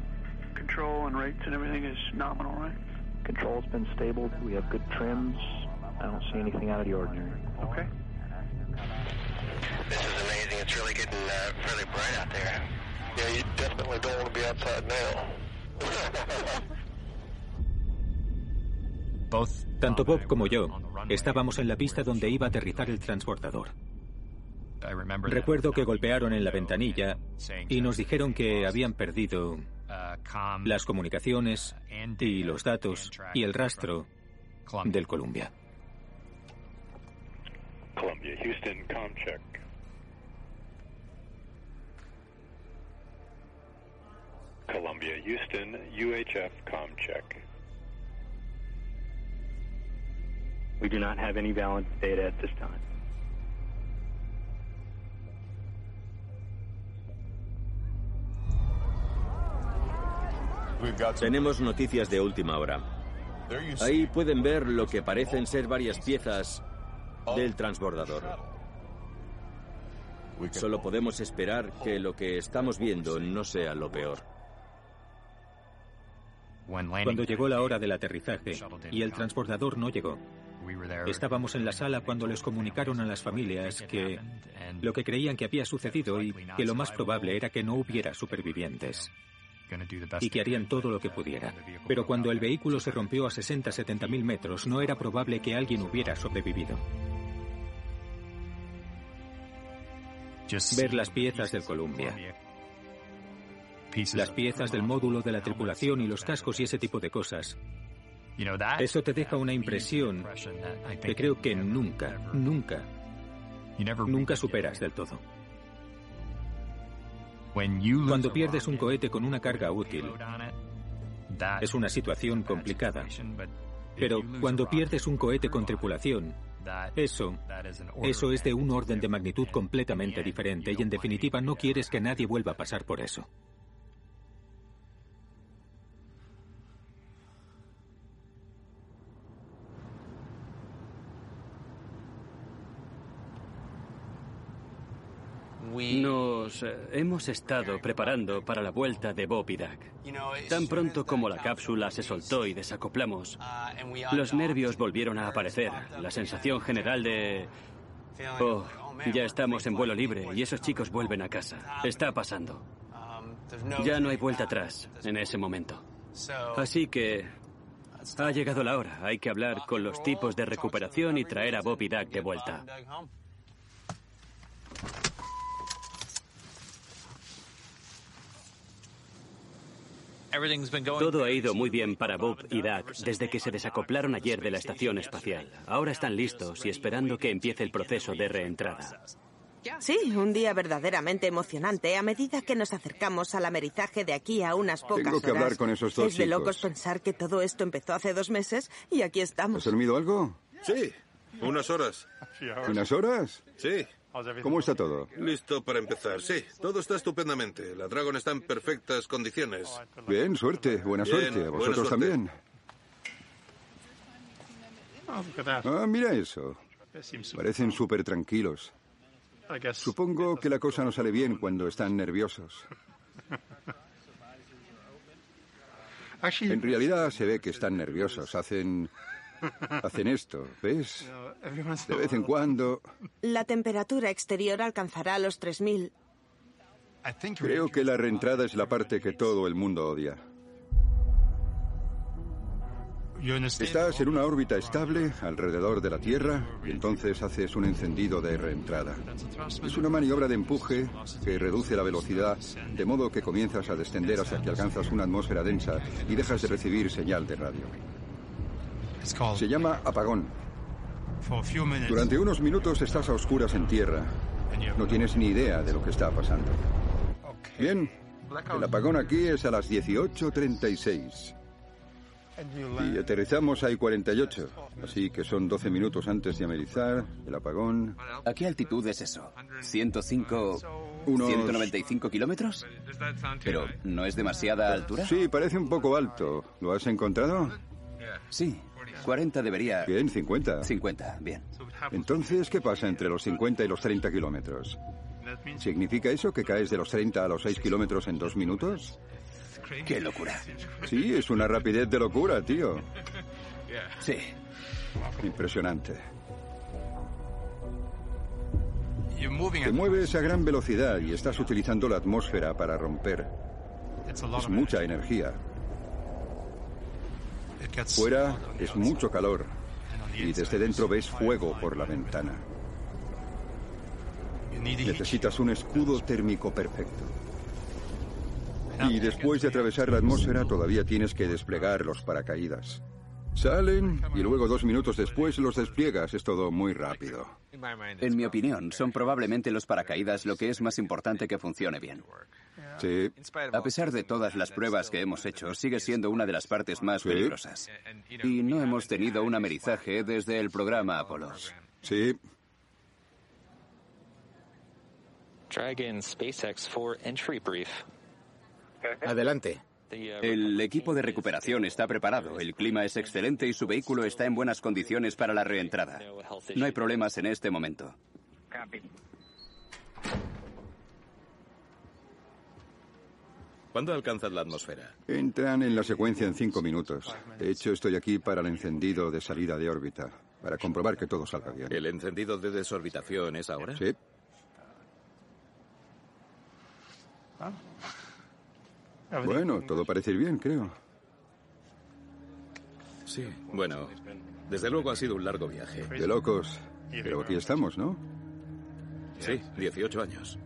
Control and rates and everything is nominal, right? Control's been stable. We have good trims. I don't see anything out of the ordinary. Okay. This is amazing. It's really getting uh, fairly bright out there. Yeah, you definitely don't want to be outside now. Tanto Bob como yo estábamos en la pista donde iba a aterrizar el transbordador. Recuerdo que golpearon en la ventanilla y nos dijeron que habían perdido las comunicaciones y los datos y el rastro del Columbia. Columbia, Houston, com check. Columbia, Houston, UHF com check. We do not have any valid data at this time. Tenemos noticias de última hora. Ahí pueden ver lo que parecen ser varias piezas del transbordador. Solo podemos esperar que lo que estamos viendo no sea lo peor. Cuando llegó la hora del aterrizaje y el transbordador no llegó, estábamos en la sala cuando les comunicaron a las familias que lo que creían que había sucedido y que lo más probable era que no hubiera supervivientes y que harían todo lo que pudieran. Pero cuando el vehículo se rompió a 60-70 mil metros, no era probable que alguien hubiera sobrevivido. Ver las piezas del Columbia. Las piezas del módulo de la tripulación y los cascos y ese tipo de cosas. Eso te deja una impresión que creo que nunca, nunca, nunca superas del todo. Cuando pierdes un cohete con una carga útil, es una situación complicada. Pero cuando pierdes un cohete con tripulación, eso, eso es de un orden de magnitud completamente diferente y en definitiva no quieres que nadie vuelva a pasar por eso. Nos eh, hemos estado preparando para la vuelta de Bob y Doug. Tan pronto como la cápsula se soltó y desacoplamos, los nervios volvieron a aparecer. La sensación general de... Oh, ya estamos en vuelo libre y esos chicos vuelven a casa. Está pasando. Ya no hay vuelta atrás en ese momento. Así que ha llegado la hora. Hay que hablar con los tipos de recuperación y traer a Bob y Doug de vuelta. Todo ha ido muy bien para Bob y Doug desde que se desacoplaron ayer de la estación espacial. Ahora están listos y esperando que empiece el proceso de reentrada. Sí, un día verdaderamente emocionante a medida que nos acercamos al amerizaje de aquí a unas pocas Tengo que horas. hablar con esos dos Es de chicos. locos pensar que todo esto empezó hace dos meses y aquí estamos. ¿Has dormido algo? Sí, unas horas. ¿Unas horas? Sí. ¿Cómo está todo? Listo para empezar. Sí, todo está estupendamente. La Dragon está en perfectas condiciones. Bien, suerte, buena Bien, suerte. A vosotros suerte. también. Ah, mira eso. Parecen súper tranquilos. Supongo que la cosa no sale bien cuando están nerviosos. En realidad se ve que están nerviosos. Hacen. Hacen esto, ¿ves? De vez en cuando. La temperatura exterior alcanzará los 3000. Creo que la reentrada es la parte que todo el mundo odia. Estás en una órbita estable alrededor de la Tierra y entonces haces un encendido de reentrada. Es una maniobra de empuje que reduce la velocidad de modo que comienzas a descender hasta que alcanzas una atmósfera densa y dejas de recibir señal de radio. Se llama apagón. Durante unos minutos estás a oscuras en tierra. No tienes ni idea de lo que está pasando. Bien, el apagón aquí es a las 18.36. Y aterrizamos a I-48, así que son 12 minutos antes de amerizar, el apagón. ¿A qué altitud es eso? ¿105, Unos- 195 kilómetros? Pero, ¿no es demasiada altura? Sí, parece un poco alto. ¿Lo has encontrado? Sí, 40 debería... Bien, 50. 50, bien. Entonces, ¿qué pasa entre los 50 y los 30 kilómetros? ¿Significa eso que caes de los 30 a los 6 kilómetros en dos minutos? ¡Qué locura! Sí, es una rapidez de locura, tío. Sí. Impresionante. Te mueves a gran velocidad y estás utilizando la atmósfera para romper. Es mucha energía. Fuera es mucho calor y desde dentro ves fuego por la ventana. Necesitas un escudo térmico perfecto. Y después de atravesar la atmósfera todavía tienes que desplegar los paracaídas. Salen y luego dos minutos después los despliegas. Es todo muy rápido. En mi opinión, son probablemente los paracaídas lo que es más importante que funcione bien. Sí. A pesar de todas las pruebas que hemos hecho, sigue siendo una de las partes más peligrosas. Y no hemos tenido un amerizaje desde el programa Apollo. Sí. Dragon SpaceX for entry brief. Adelante. El equipo de recuperación está preparado, el clima es excelente y su vehículo está en buenas condiciones para la reentrada. No hay problemas en este momento. ¿Cuándo alcanzas la atmósfera? Entran en la secuencia en cinco minutos. De hecho, estoy aquí para el encendido de salida de órbita, para comprobar que todo salga bien. ¿El encendido de desorbitación es ahora? Sí. Bueno, todo parece ir bien, creo. Sí, bueno, desde luego ha sido un largo viaje. De locos. Pero aquí estamos, ¿no? Sí, 18 años.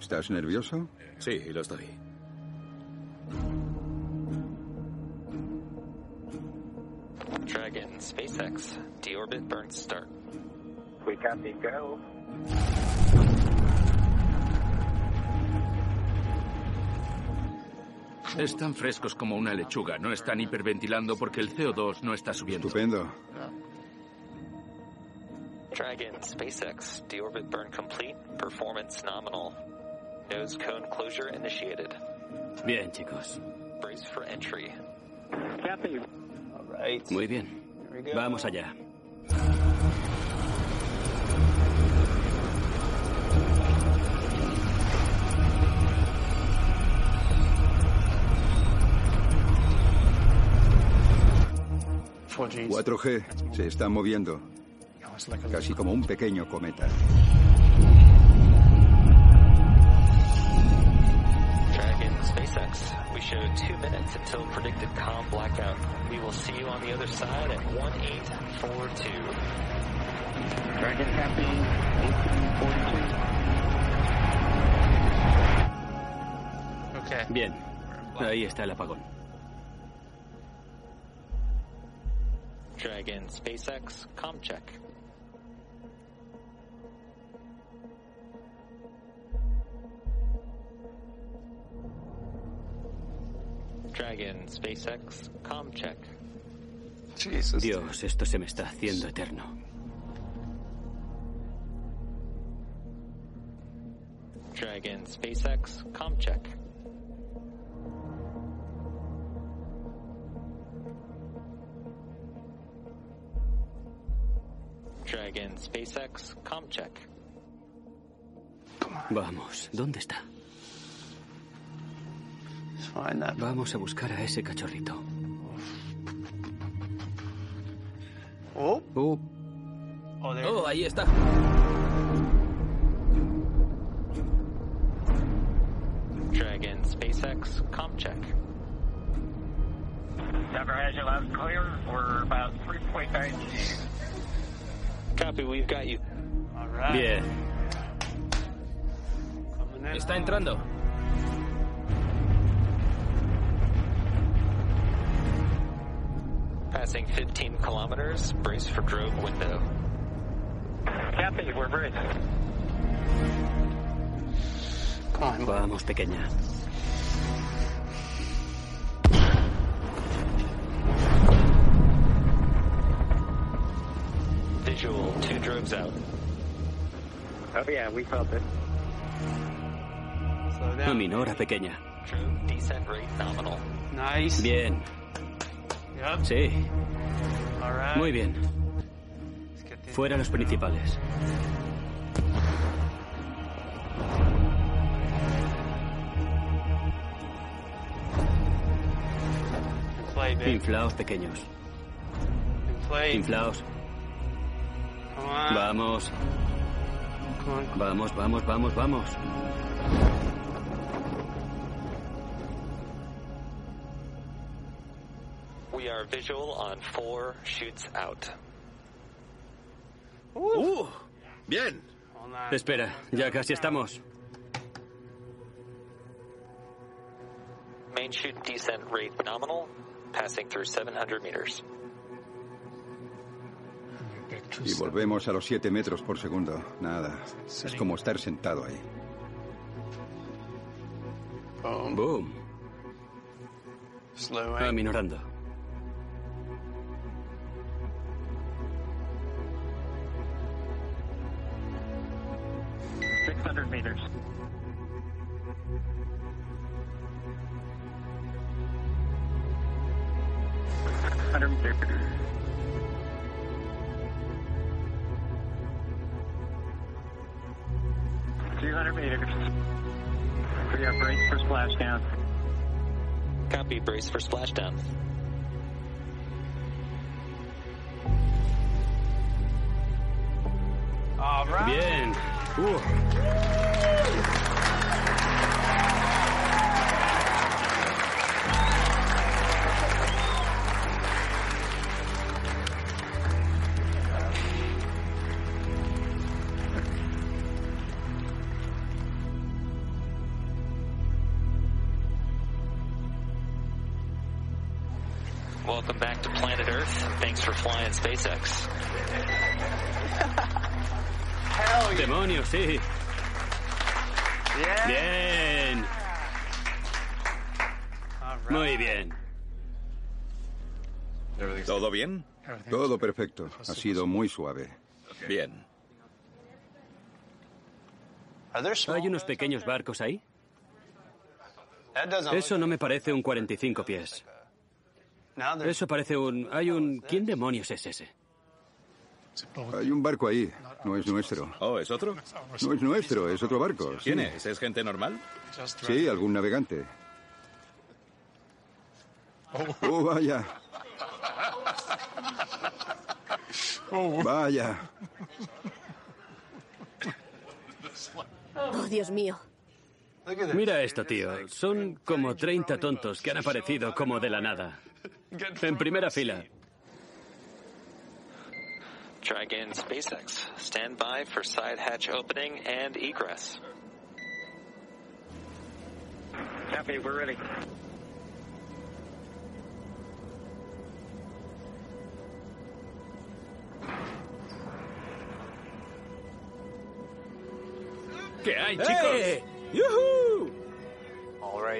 ¿Estás nervioso? Sí, lo estoy. Dragon SpaceX deorbit burn start. We copy go. Están frescos como una lechuga. No están hiperventilando porque el CO2 no está subiendo. Estupendo. Dragon SpaceX deorbit burn complete. Performance nominal. Nose cone closure initiated. Bien, chicos. Brace for entry. Muy bien. Vamos allá. ...4G se está moviendo. Casi como un pequeño cometa. Dragon SpaceX. We show two minutes until predicted calm blackout. We will see you on the other side at 1842. Dragon copy 1842. Okay. Bien. Ahí está el apagón. Dragon SpaceX com check. Dragon SpaceX com check. Dios, esto se me está haciendo eterno. Dragon SpaceX com Dragon SpaceX com check. Vamos, ¿dónde está? Vamos a buscar a ese cachorrito. Oh. Oh. Oh, oh ahí está. Dragon SpaceX com check. Never has you loud clear. We're about 3.9 Copy, we've got you. Bien. Está entrando. Passing 15 kilometers. Brace for drogue window. Copy, we're bridge. Vamos, pequeña. Drogues out. Oh yeah, we felt it. Pequeña. Bien. Sí. Muy bien. Fuera los principales. Inflaos pequeños. Inflaos. Vamos. Vamos, vamos, vamos, vamos. We are visual on four shoots out. Uh, bien. Espera, ya casi estamos. Main chute descent rate nominal, passing through 700 meters. Y volvemos a los 7 metros por segundo. Nada. Es como estar sentado ahí. Boom. Aminorando. Meters. Hundred meters. Splashdown. Copy, brace for splashdown. All right. Bien. Uh. Thanks for flying SpaceX. Demonios, sí. Bien. Muy bien. ¿Todo bien? Todo perfecto. Ha sido muy suave. Bien. ¿Hay unos pequeños barcos ahí? Eso no me parece un 45 pies. Eso parece un... Hay un... ¿Quién demonios es ese? Hay un barco ahí. No es nuestro. ¿Oh, es otro? No es nuestro, es otro barco. ¿Quién sí. es? ¿Es gente normal? Sí, algún navegante. Oh, vaya. Vaya. Oh, Dios mío. Mira esto, tío. Son como 30 tontos que han aparecido como de la nada. En primera fila. Try again, SpaceX. Stand by for side hatch opening and egress. Copy, we're ready. ¿Qué hay, chicos? ¡Eh!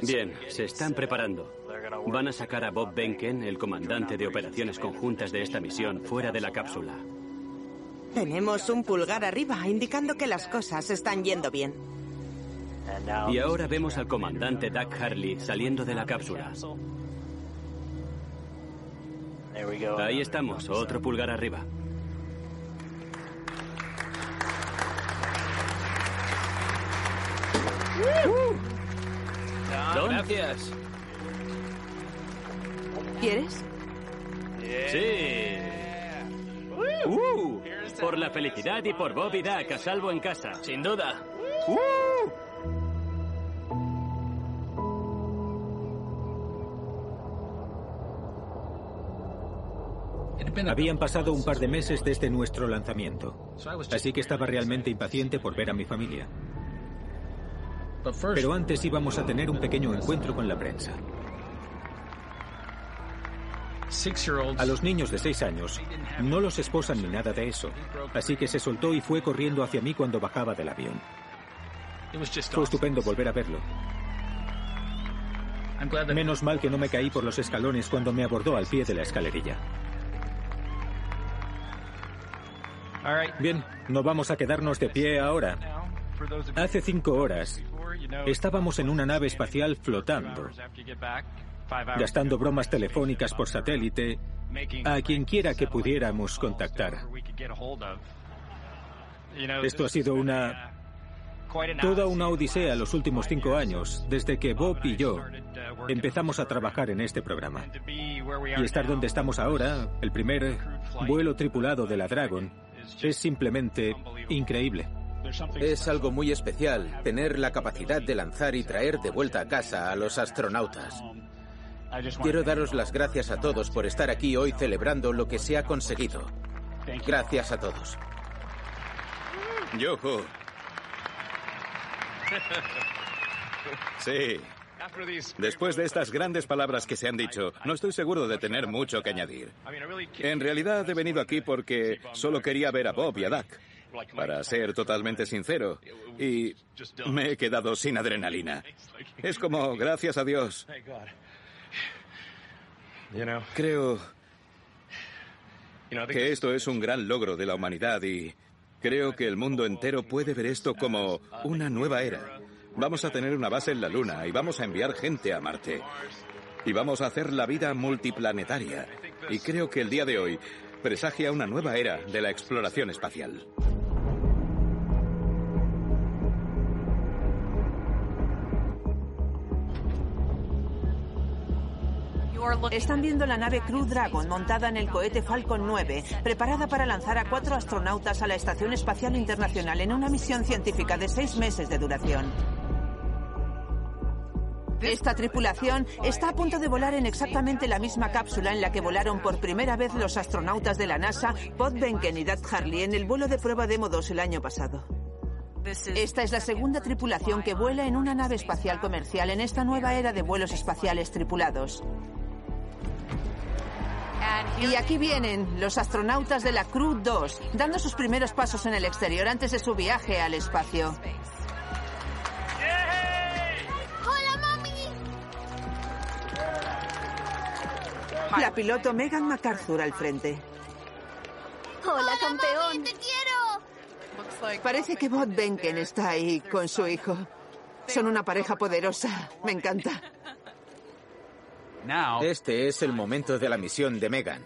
Bien, se están preparando. Van a sacar a Bob Benken, el comandante de operaciones conjuntas de esta misión, fuera de la cápsula. Tenemos un pulgar arriba indicando que las cosas están yendo bien. Y ahora vemos al comandante Doug Harley saliendo de la cápsula. Ahí estamos, otro pulgar arriba. Don. Gracias. ¿Quieres? Sí. Uh, por la felicidad y por Bob y Doug, a salvo en casa. Sin duda. Habían pasado un par de meses desde nuestro lanzamiento, así que estaba realmente impaciente por ver a mi familia. Pero antes íbamos a tener un pequeño encuentro con la prensa. A los niños de seis años no los esposan ni nada de eso, así que se soltó y fue corriendo hacia mí cuando bajaba del avión. Fue estupendo volver a verlo. Menos mal que no me caí por los escalones cuando me abordó al pie de la escalerilla. Bien, no vamos a quedarnos de pie ahora. Hace cinco horas estábamos en una nave espacial flotando, gastando bromas telefónicas por satélite a quien quiera que pudiéramos contactar. Esto ha sido una... Toda una odisea los últimos cinco años, desde que Bob y yo empezamos a trabajar en este programa. Y estar donde estamos ahora, el primer vuelo tripulado de la Dragon es simplemente increíble. Es algo muy especial tener la capacidad de lanzar y traer de vuelta a casa a los astronautas. Quiero daros las gracias a todos por estar aquí hoy celebrando lo que se ha conseguido. Gracias a todos. Yoho. Sí. Después de estas grandes palabras que se han dicho, no estoy seguro de tener mucho que añadir. En realidad he venido aquí porque solo quería ver a Bob y a Duck. Para ser totalmente sincero. Y me he quedado sin adrenalina. Es como, gracias a Dios. Creo que esto es un gran logro de la humanidad y creo que el mundo entero puede ver esto como una nueva era. Vamos a tener una base en la Luna y vamos a enviar gente a Marte. Y vamos a hacer la vida multiplanetaria. Y creo que el día de hoy presagia una nueva era de la exploración espacial. Están viendo la nave Crew Dragon montada en el cohete Falcon 9, preparada para lanzar a cuatro astronautas a la Estación Espacial Internacional en una misión científica de seis meses de duración. Esta tripulación está a punto de volar en exactamente la misma cápsula en la que volaron por primera vez los astronautas de la NASA, Pod Benken y Dad Harley, en el vuelo de prueba Demo 2 el año pasado. Esta es la segunda tripulación que vuela en una nave espacial comercial en esta nueva era de vuelos espaciales tripulados. Y aquí vienen los astronautas de la Crew 2, dando sus primeros pasos en el exterior antes de su viaje al espacio. ¡Hola, mami! La piloto Megan MacArthur al frente. ¡Hola, campeón! ¡Te quiero! Parece que Bob Benken está ahí con su hijo. Son una pareja poderosa. Me encanta. Este es el momento de la misión de Megan.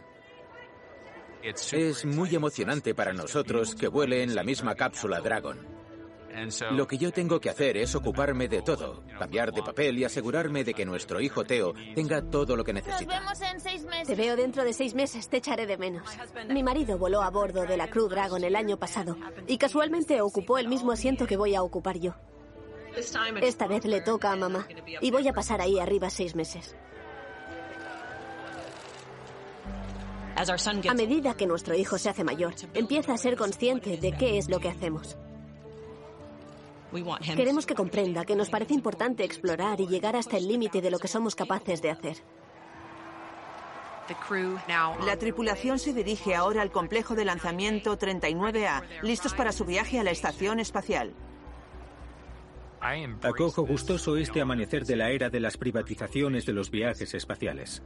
Es muy emocionante para nosotros que vuele en la misma cápsula Dragon. Lo que yo tengo que hacer es ocuparme de todo, cambiar de papel y asegurarme de que nuestro hijo Teo tenga todo lo que Nos necesita. vemos en seis meses. Te veo dentro de seis meses, te echaré de menos. Mi marido voló a bordo de la Crew Dragon el año pasado y casualmente ocupó el mismo asiento que voy a ocupar yo. Esta vez le toca a mamá y voy a pasar ahí arriba seis meses. A medida que nuestro hijo se hace mayor, empieza a ser consciente de qué es lo que hacemos. Queremos que comprenda que nos parece importante explorar y llegar hasta el límite de lo que somos capaces de hacer. La tripulación se dirige ahora al complejo de lanzamiento 39A, listos para su viaje a la estación espacial. Acojo gustoso este amanecer de la era de las privatizaciones de los viajes espaciales.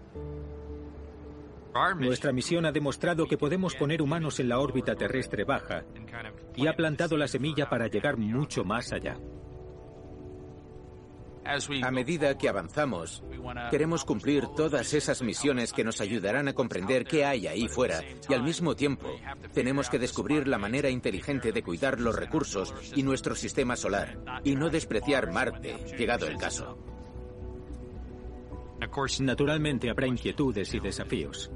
Nuestra misión ha demostrado que podemos poner humanos en la órbita terrestre baja y ha plantado la semilla para llegar mucho más allá. A medida que avanzamos, queremos cumplir todas esas misiones que nos ayudarán a comprender qué hay ahí fuera y al mismo tiempo tenemos que descubrir la manera inteligente de cuidar los recursos y nuestro sistema solar y no despreciar Marte, llegado el caso. Naturalmente habrá inquietudes y desafíos.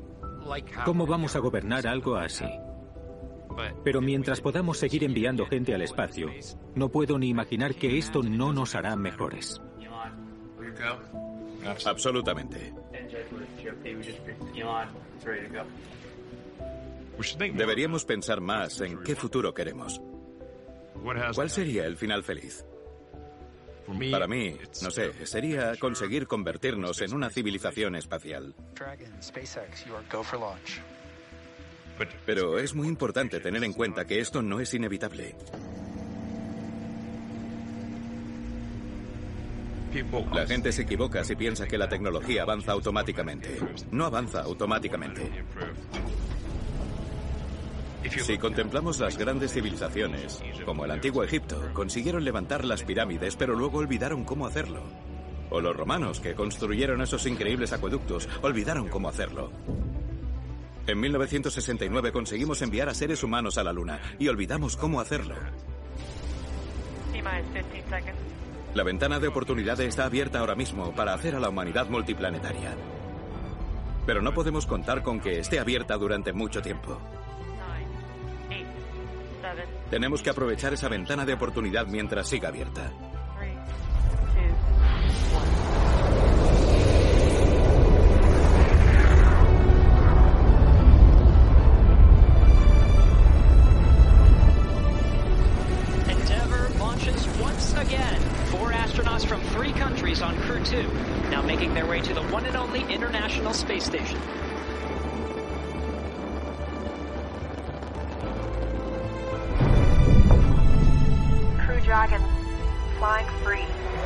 ¿Cómo vamos a gobernar algo así? Pero mientras podamos seguir enviando gente al espacio, no puedo ni imaginar que esto no nos hará mejores. Absolutamente. Deberíamos pensar más en qué futuro queremos. ¿Cuál sería el final feliz? Para mí, no sé, sería conseguir convertirnos en una civilización espacial. Pero es muy importante tener en cuenta que esto no es inevitable. La gente se equivoca si piensa que la tecnología avanza automáticamente. No avanza automáticamente. Si contemplamos las grandes civilizaciones, como el antiguo Egipto, consiguieron levantar las pirámides, pero luego olvidaron cómo hacerlo. O los romanos, que construyeron esos increíbles acueductos, olvidaron cómo hacerlo. En 1969 conseguimos enviar a seres humanos a la Luna y olvidamos cómo hacerlo. T-minus 15 seconds. La ventana de oportunidad está abierta ahora mismo para hacer a la humanidad multiplanetaria. Pero no podemos contar con que esté abierta durante mucho tiempo. Tenemos que aprovechar esa ventana de oportunidad mientras siga abierta. Endeavour launches once again. Four astronauts from three countries on Crew 2, now making their way to the one and only International Space Station. Dragon, flying free.